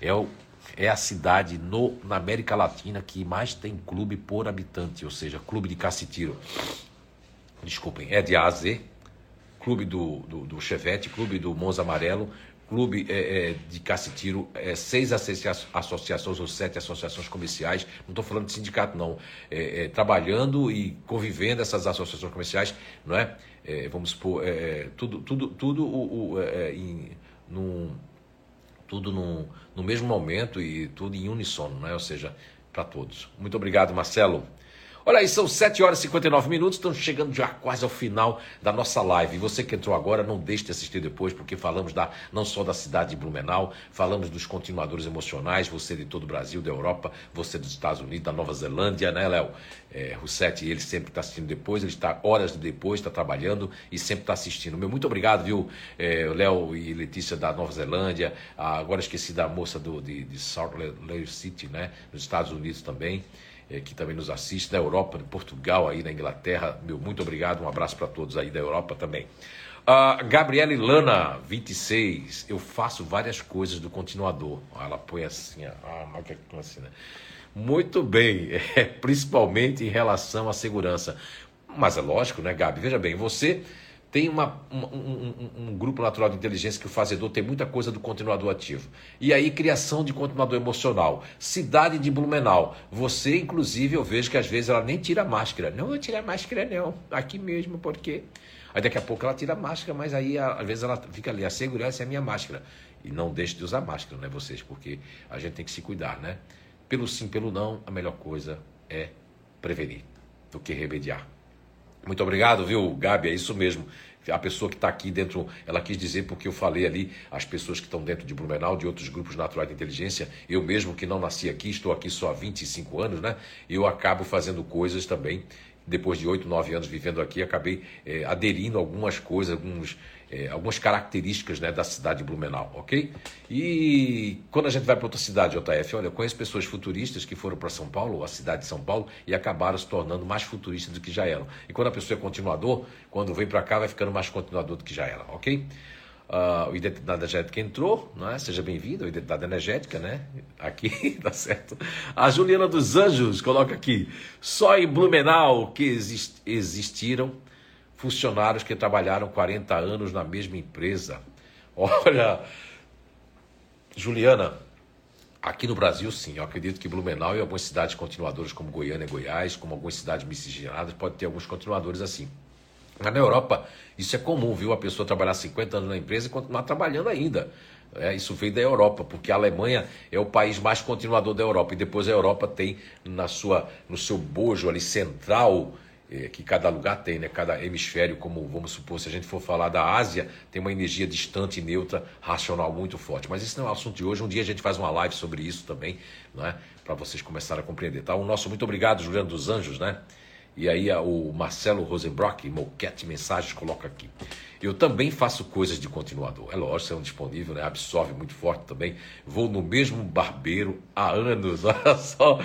S1: é, o, é a cidade no, na América Latina que mais tem clube por habitante, ou seja, clube de cacetiro. Desculpem, é de A a Z, clube do, do, do Chevette, clube do Monza Amarelo, clube é, é, de Cacitiro, é, seis associações ou sete associações comerciais, não estou falando de sindicato não, é, é, trabalhando e convivendo essas associações comerciais, não é? é vamos supor, tudo, tudo, tudo o, o, em, num, tudo num, no mesmo momento e tudo em uníssono, não é? Ou seja, para todos. Muito obrigado, Marcelo. Olha aí, são 7 horas e 59 minutos, estamos chegando já quase ao final da nossa live. E você que entrou agora, não deixe de assistir depois, porque falamos da, não só da cidade de Blumenau, falamos dos continuadores emocionais, você de todo o Brasil, da Europa, você dos Estados Unidos, da Nova Zelândia, né, Léo? É, Russetti, ele sempre está assistindo depois, ele está horas depois, está trabalhando e sempre está assistindo. Meu muito obrigado, viu, é, Léo e Letícia da Nova Zelândia, ah, agora esqueci da moça do, de, de Salt Lake City, né, nos Estados Unidos também que também nos assiste, da Europa, de Portugal, aí na Inglaterra. Meu muito obrigado, um abraço para todos aí da Europa também. Uh, Gabriele Lana, 26. Eu faço várias coisas do continuador. Ela põe assim, ah, assim, né? Muito bem, é, principalmente em relação à segurança. Mas é lógico, né, Gabi? Veja bem, você tem uma, um, um, um, grupo natural de inteligência que o fazedor tem muita coisa do continuador ativo. E aí, criação de continuador emocional. Cidade de Blumenau. Você, inclusive, eu vejo que às vezes ela nem tira a máscara. Não vou tirar a máscara, não. Aqui mesmo, porque. Aí daqui a pouco ela tira a máscara, mas aí às vezes ela fica ali. A segurança é a minha máscara. E não deixe de usar máscara, né, vocês? Porque a gente tem que se cuidar, né? Pelo sim, pelo não, a melhor coisa é prevenir do que remediar. Muito obrigado, viu, Gabi? É isso mesmo. A pessoa que está aqui dentro, ela quis dizer porque eu falei ali, as pessoas que estão dentro de Blumenau, de outros grupos naturais de inteligência, eu mesmo que não nasci aqui, estou aqui só há 25 anos, né? Eu acabo fazendo coisas também. Depois de 8, 9 anos vivendo aqui, acabei é, aderindo algumas coisas, alguns é, algumas características né, da cidade de Blumenau, ok? E quando a gente vai para outra cidade, JF, olha, eu conheço pessoas futuristas que foram para São Paulo, a cidade de São Paulo, e acabaram se tornando mais futuristas do que já eram. E quando a pessoa é continuador, quando vem para cá, vai ficando mais continuador do que já era, ok? Uh, o Identidade Energética entrou, não é? Seja bem-vindo, Identidade Energética, né? Aqui, tá certo. A Juliana dos Anjos coloca aqui: só em Blumenau que exist, existiram funcionários que trabalharam 40 anos na mesma empresa. Olha, Juliana, aqui no Brasil, sim, eu acredito que Blumenau e algumas cidades continuadoras como Goiânia e Goiás, como algumas cidades miscigenadas, pode ter alguns continuadores assim. Mas na Europa, isso é comum, viu? A pessoa trabalhar 50 anos na empresa e continuar trabalhando ainda. É, isso veio da Europa, porque a Alemanha é o país mais continuador da Europa. E depois a Europa tem na sua, no seu bojo ali central é, que cada lugar tem, né? cada hemisfério, como vamos supor, se a gente for falar da Ásia, tem uma energia distante, neutra, racional muito forte. Mas isso não é o assunto de hoje. Um dia a gente faz uma live sobre isso também, né? para vocês começarem a compreender. Tá? O nosso muito obrigado, Juliano dos Anjos, né? E aí o Marcelo Rosenbrock, Moquete Mensagens, coloca aqui. Eu também faço coisas de continuador. É lógico, é um disponível, né? absorve muito forte também. Vou no mesmo barbeiro há anos. Olha só.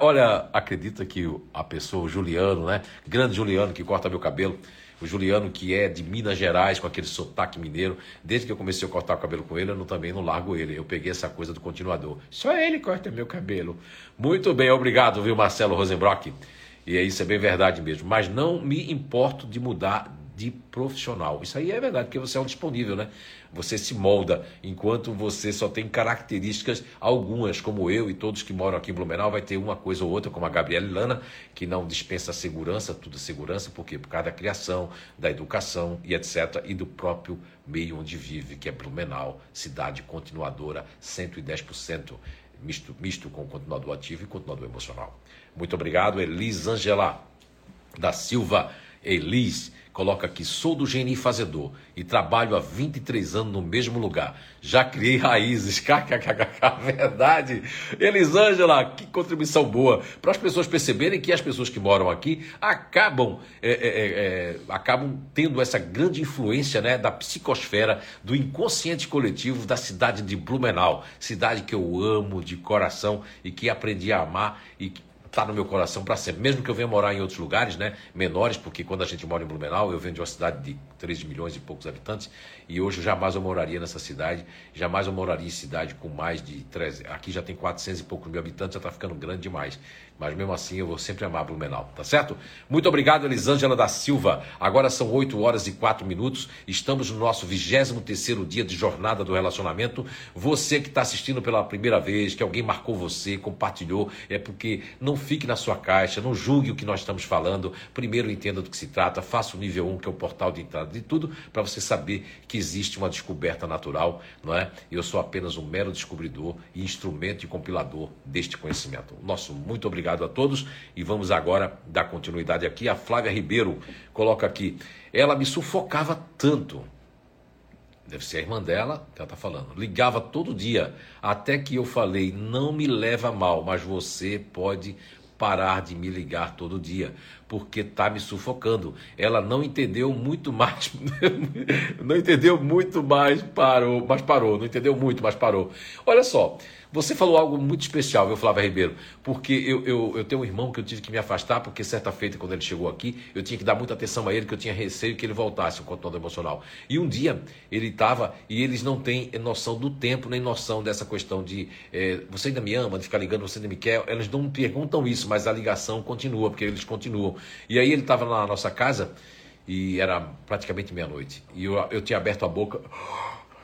S1: Olha, acredita que a pessoa, o Juliano, né? Grande Juliano que corta meu cabelo. O Juliano, que é de Minas Gerais, com aquele sotaque mineiro, desde que eu comecei a cortar o cabelo com ele, eu também não largo ele. Eu peguei essa coisa do continuador. Só ele corta meu cabelo. Muito bem, obrigado, viu, Marcelo Rosenbrock? E é isso é bem verdade mesmo. Mas não me importo de mudar de profissional. Isso aí é verdade, porque você é um disponível, né? Você se molda, enquanto você só tem características, algumas, como eu e todos que moram aqui em Blumenau, vai ter uma coisa ou outra, como a Gabriela Lana, que não dispensa segurança, tudo segurança, por quê? Por causa da criação, da educação e etc. E do próprio meio onde vive, que é Blumenau, cidade continuadora, 110% misto, misto com continuador ativo e continuador emocional. Muito obrigado, Elisângela da Silva. Elis coloca aqui: sou do GNI Fazedor e trabalho há 23 anos no mesmo lugar. Já criei raízes. KKKK, verdade. Elisângela, que contribuição boa. Para as pessoas perceberem que as pessoas que moram aqui acabam, é, é, é, é, acabam tendo essa grande influência né, da psicosfera, do inconsciente coletivo da cidade de Blumenau. Cidade que eu amo de coração e que aprendi a amar e que está no meu coração para sempre. Mesmo que eu venha morar em outros lugares, né, menores, porque quando a gente mora em Blumenau, eu venho de uma cidade de 3 milhões e poucos habitantes, e hoje jamais eu moraria nessa cidade, jamais eu moraria em cidade com mais de 3, aqui já tem 400 e poucos mil habitantes, já está ficando grande demais. Mas mesmo assim eu vou sempre amar Blumenau, tá certo? Muito obrigado, Elisângela da Silva. Agora são 8 horas e 4 minutos. Estamos no nosso 23 dia de jornada do relacionamento. Você que está assistindo pela primeira vez, que alguém marcou você, compartilhou, é porque não fique na sua caixa, não julgue o que nós estamos falando. Primeiro entenda do que se trata, faça o nível 1, que é o portal de entrada de tudo, para você saber que existe uma descoberta natural, não é? Eu sou apenas um mero descobridor e instrumento e compilador deste conhecimento. Nosso muito obrigado a todos e vamos agora dar continuidade aqui. A Flávia Ribeiro coloca aqui: ela me sufocava tanto. Deve ser a irmã dela que ela está falando. Ligava todo dia, até que eu falei: não me leva mal, mas você pode parar de me ligar todo dia, porque está me sufocando. Ela não entendeu muito mais, não entendeu muito mais, parou, mas parou, não entendeu muito, mas parou. Olha só, você falou algo muito especial, viu, Flávia Ribeiro? Porque eu, eu, eu tenho um irmão que eu tive que me afastar, porque certa feita, quando ele chegou aqui, eu tinha que dar muita atenção a ele, que eu tinha receio que ele voltasse um controle emocional. E um dia ele estava, e eles não têm noção do tempo, nem noção dessa questão de é, você ainda me ama, de ficar ligando, você ainda me quer. Eles não perguntam isso, mas a ligação continua, porque eles continuam. E aí ele estava na nossa casa, e era praticamente meia-noite. E eu, eu tinha aberto a boca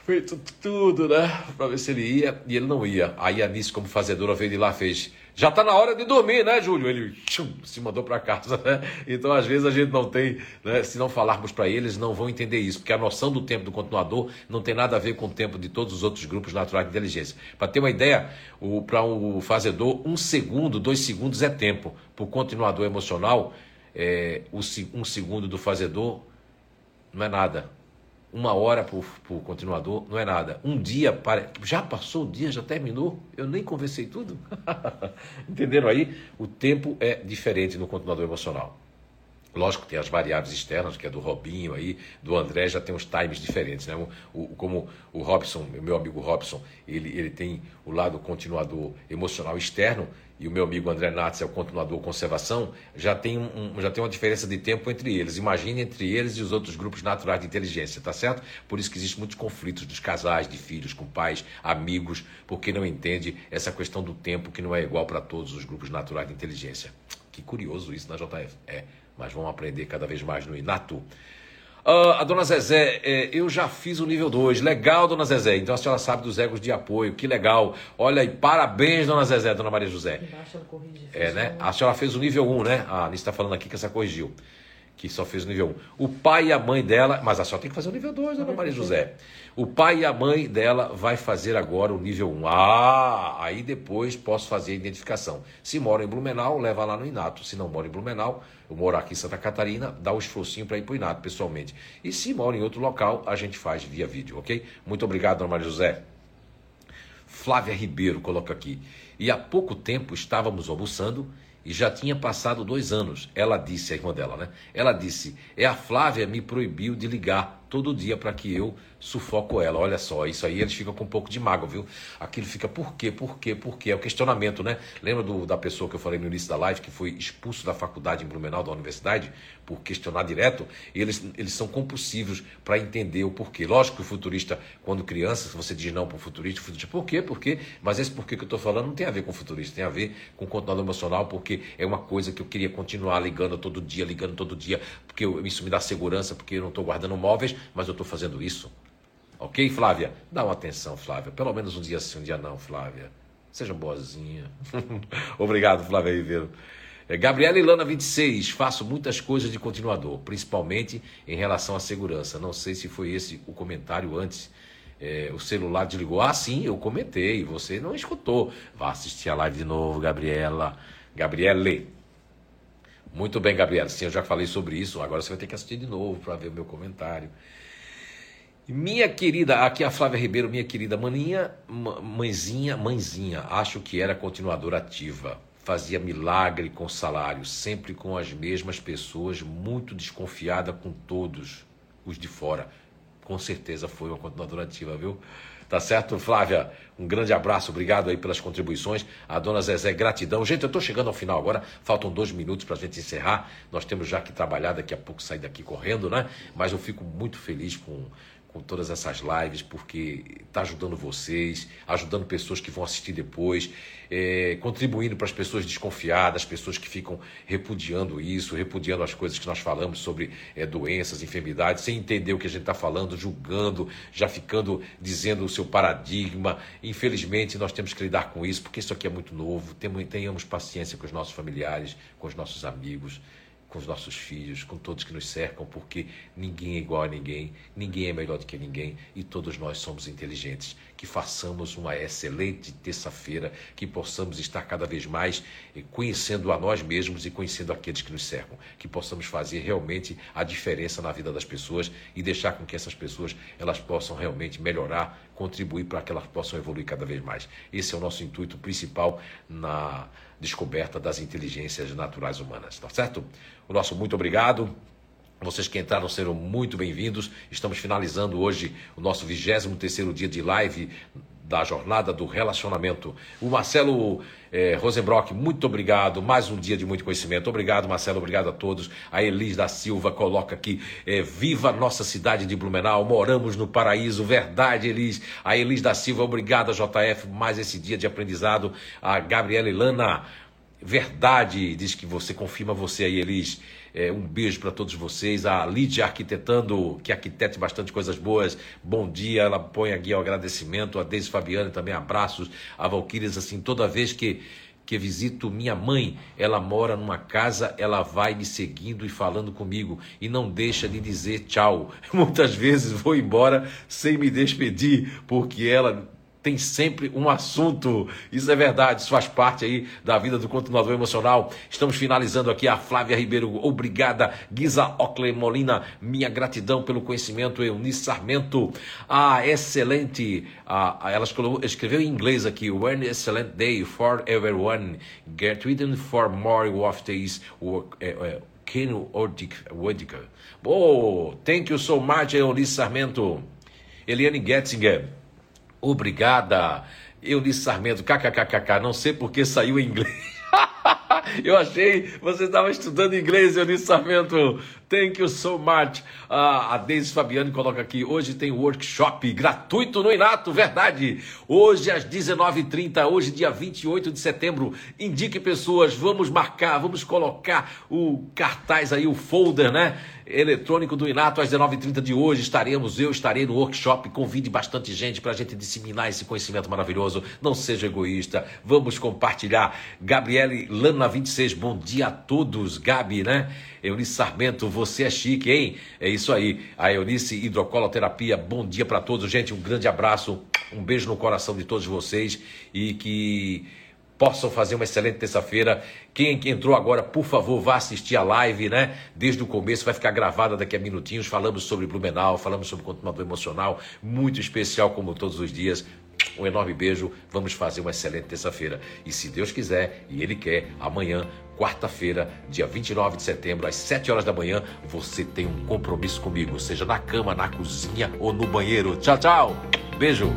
S1: feito tudo, né? Pra ver se ele ia e ele não ia. Aí a Nice, como fazedora, veio de lá fez. Já tá na hora de dormir, né, Júlio? Ele tchum, se mandou para casa, né? Então, às vezes, a gente não tem, né? Se não falarmos para eles, não vão entender isso, porque a noção do tempo do continuador não tem nada a ver com o tempo de todos os outros grupos naturais de inteligência. Para ter uma ideia, para o fazedor, um segundo, dois segundos é tempo. Para o continuador emocional, é, um segundo do fazedor não é nada uma hora por, por continuador não é nada. Um dia, para... já passou o dia, já terminou? Eu nem conversei tudo. Entenderam aí? O tempo é diferente no continuador emocional. Lógico que tem as variáveis externas, que é do Robinho aí, do André, já tem os times diferentes, né? O, o, como o Robson, meu amigo Robson, ele, ele tem o lado continuador emocional externo, e o meu amigo André Natz é o continuador conservação, já tem, um, já tem uma diferença de tempo entre eles. Imagine entre eles e os outros grupos naturais de inteligência, tá certo? Por isso que existem muitos conflitos dos casais, de filhos, com pais, amigos, porque não entende essa questão do tempo que não é igual para todos os grupos naturais de inteligência. Que curioso isso na JF. É, mas vamos aprender cada vez mais no Inato. Uh, a dona Zezé, é, eu já fiz o nível 2. Legal, dona Zezé. Então a senhora sabe dos egos de apoio. Que legal. Olha aí, parabéns, dona Zezé, dona Maria José. Embaixo ela corrige. É, né? A senhora fez o nível 1, um, né? A Anice está falando aqui que essa corrigiu. Que só fez o nível 1. Um. O pai e a mãe dela. Mas a senhora tem que fazer o nível 2, dona Maria José. O pai e a mãe dela vai fazer agora o nível 1. Ah, aí depois posso fazer a identificação. Se mora em Blumenau, leva lá no Inato. Se não mora em Blumenau, eu moro aqui em Santa Catarina, dá o esforcinho para ir para o Inato pessoalmente. E se mora em outro local, a gente faz via vídeo, ok? Muito obrigado, Dona Maria José. Flávia Ribeiro coloca aqui. E há pouco tempo estávamos almoçando e já tinha passado dois anos. Ela disse, a irmã dela, né? Ela disse: É a Flávia me proibiu de ligar todo dia para que eu sufoco ela. Olha só, isso aí eles ficam com um pouco de mágoa, viu? Aquilo fica por quê, por quê, por quê? É o questionamento, né? Lembra do, da pessoa que eu falei no início da live, que foi expulso da faculdade em Blumenau, da universidade, por questionar direto? Eles, eles são compulsivos para entender o porquê. Lógico que o futurista, quando criança, se você diz não para o futurista, o futurista, por quê, por quê? Mas esse porquê que eu estou falando não tem a ver com o futurista, tem a ver com o continuador emocional, porque é uma coisa que eu queria continuar ligando todo dia, ligando todo dia, porque eu, isso me dá segurança, porque eu não estou guardando móveis, mas eu estou fazendo isso. Ok, Flávia? Dá uma atenção, Flávia. Pelo menos um dia sim, um dia não, Flávia. Seja boazinha. Obrigado, Flávia Ribeiro. É, Gabriela Ilana 26, faço muitas coisas de continuador, principalmente em relação à segurança. Não sei se foi esse o comentário antes. É, o celular desligou. Ah, sim, eu comentei. Você não escutou. Vá assistir a live de novo, Gabriela. Gabriele. Muito bem, Gabriela. Sim, eu já falei sobre isso. Agora você vai ter que assistir de novo para ver o meu comentário. Minha querida, aqui é a Flávia Ribeiro, minha querida maninha, mãezinha, mãezinha, acho que era continuadora ativa. Fazia milagre com salário, sempre com as mesmas pessoas, muito desconfiada com todos os de fora. Com certeza foi uma continuadora ativa, viu? Tá certo, Flávia? Um grande abraço, obrigado aí pelas contribuições. A dona Zezé, gratidão. Gente, eu estou chegando ao final agora, faltam dois minutos para a gente encerrar. Nós temos já que trabalhar daqui a pouco, sair daqui correndo, né? Mas eu fico muito feliz com com todas essas lives, porque está ajudando vocês, ajudando pessoas que vão assistir depois, é, contribuindo para as pessoas desconfiadas, pessoas que ficam repudiando isso, repudiando as coisas que nós falamos sobre é, doenças, enfermidades, sem entender o que a gente está falando, julgando, já ficando dizendo o seu paradigma. Infelizmente, nós temos que lidar com isso, porque isso aqui é muito novo. Tenhamos paciência com os nossos familiares, com os nossos amigos com os nossos filhos, com todos que nos cercam, porque ninguém é igual a ninguém, ninguém é melhor do que ninguém e todos nós somos inteligentes. Que façamos uma excelente terça-feira, que possamos estar cada vez mais conhecendo a nós mesmos e conhecendo aqueles que nos cercam, que possamos fazer realmente a diferença na vida das pessoas e deixar com que essas pessoas elas possam realmente melhorar, contribuir para que elas possam evoluir cada vez mais. Esse é o nosso intuito principal na descoberta das inteligências naturais humanas, tá certo? O nosso muito obrigado. Vocês que entraram serão muito bem-vindos. Estamos finalizando hoje o nosso 23 terceiro dia de live da jornada do relacionamento. O Marcelo eh, Rosenbrock, muito obrigado. Mais um dia de muito conhecimento. Obrigado, Marcelo. Obrigado a todos. A Elis da Silva coloca aqui: eh, Viva nossa cidade de Blumenau. Moramos no paraíso. Verdade, Elis. A Elis da Silva, obrigada, JF. Mais esse dia de aprendizado. A Gabriela Ilana. Verdade, diz que você confirma você aí, Elis. É, um beijo para todos vocês. A Lídia Arquitetando, que arquitete bastante coisas boas. Bom dia. Ela põe aqui o agradecimento. A Deise Fabiane também abraços. A Valquírias, assim, toda vez que que visito minha mãe, ela mora numa casa, ela vai me seguindo e falando comigo e não deixa de dizer tchau. Muitas vezes vou embora sem me despedir, porque ela tem sempre um assunto. Isso é verdade, isso faz parte aí da vida do continuador emocional. Estamos finalizando aqui a Flávia Ribeiro. Obrigada, Guisa Ocle Molina. Minha gratidão pelo conhecimento, Eunice Sarmento. Ah, excelente. Ah, ela escreveu em inglês aqui. One excellent day for everyone. Get written for more of these work. Uh, uh. Oh, thank you so much, Eunice Sarmento. Eliane Getzinger. Obrigada. Eunice Sarmento, kkkk, não sei porque saiu em inglês. Eu achei, você estava estudando inglês, Eunice Sarmento. Thank you so much. Ah, a Deise Fabiane coloca aqui, hoje tem workshop gratuito no Inato, verdade. Hoje às 19h30, hoje dia 28 de setembro. Indique pessoas, vamos marcar, vamos colocar o cartaz aí, o folder, né? Eletrônico do Inato às 19h30 de hoje. Estaremos, eu estarei no workshop. Convide bastante gente para a gente disseminar esse conhecimento maravilhoso. Não seja egoísta, vamos compartilhar. Gabriele Lana 26, bom dia a todos. Gabi, né? Eunice Sarmento, você é chique, hein? É isso aí. A Eunice Hidrocoloterapia, bom dia para todos, gente. Um grande abraço, um beijo no coração de todos vocês e que possam fazer uma excelente terça-feira. Quem entrou agora, por favor, vá assistir a live, né? Desde o começo, vai ficar gravada daqui a minutinhos. Falamos sobre Blumenau, falamos sobre continuador emocional, muito especial, como todos os dias. Um enorme beijo. Vamos fazer uma excelente terça-feira. E se Deus quiser, e Ele quer, amanhã, quarta-feira, dia 29 de setembro, às 7 horas da manhã, você tem um compromisso comigo, seja na cama, na cozinha ou no banheiro. Tchau, tchau. Beijo.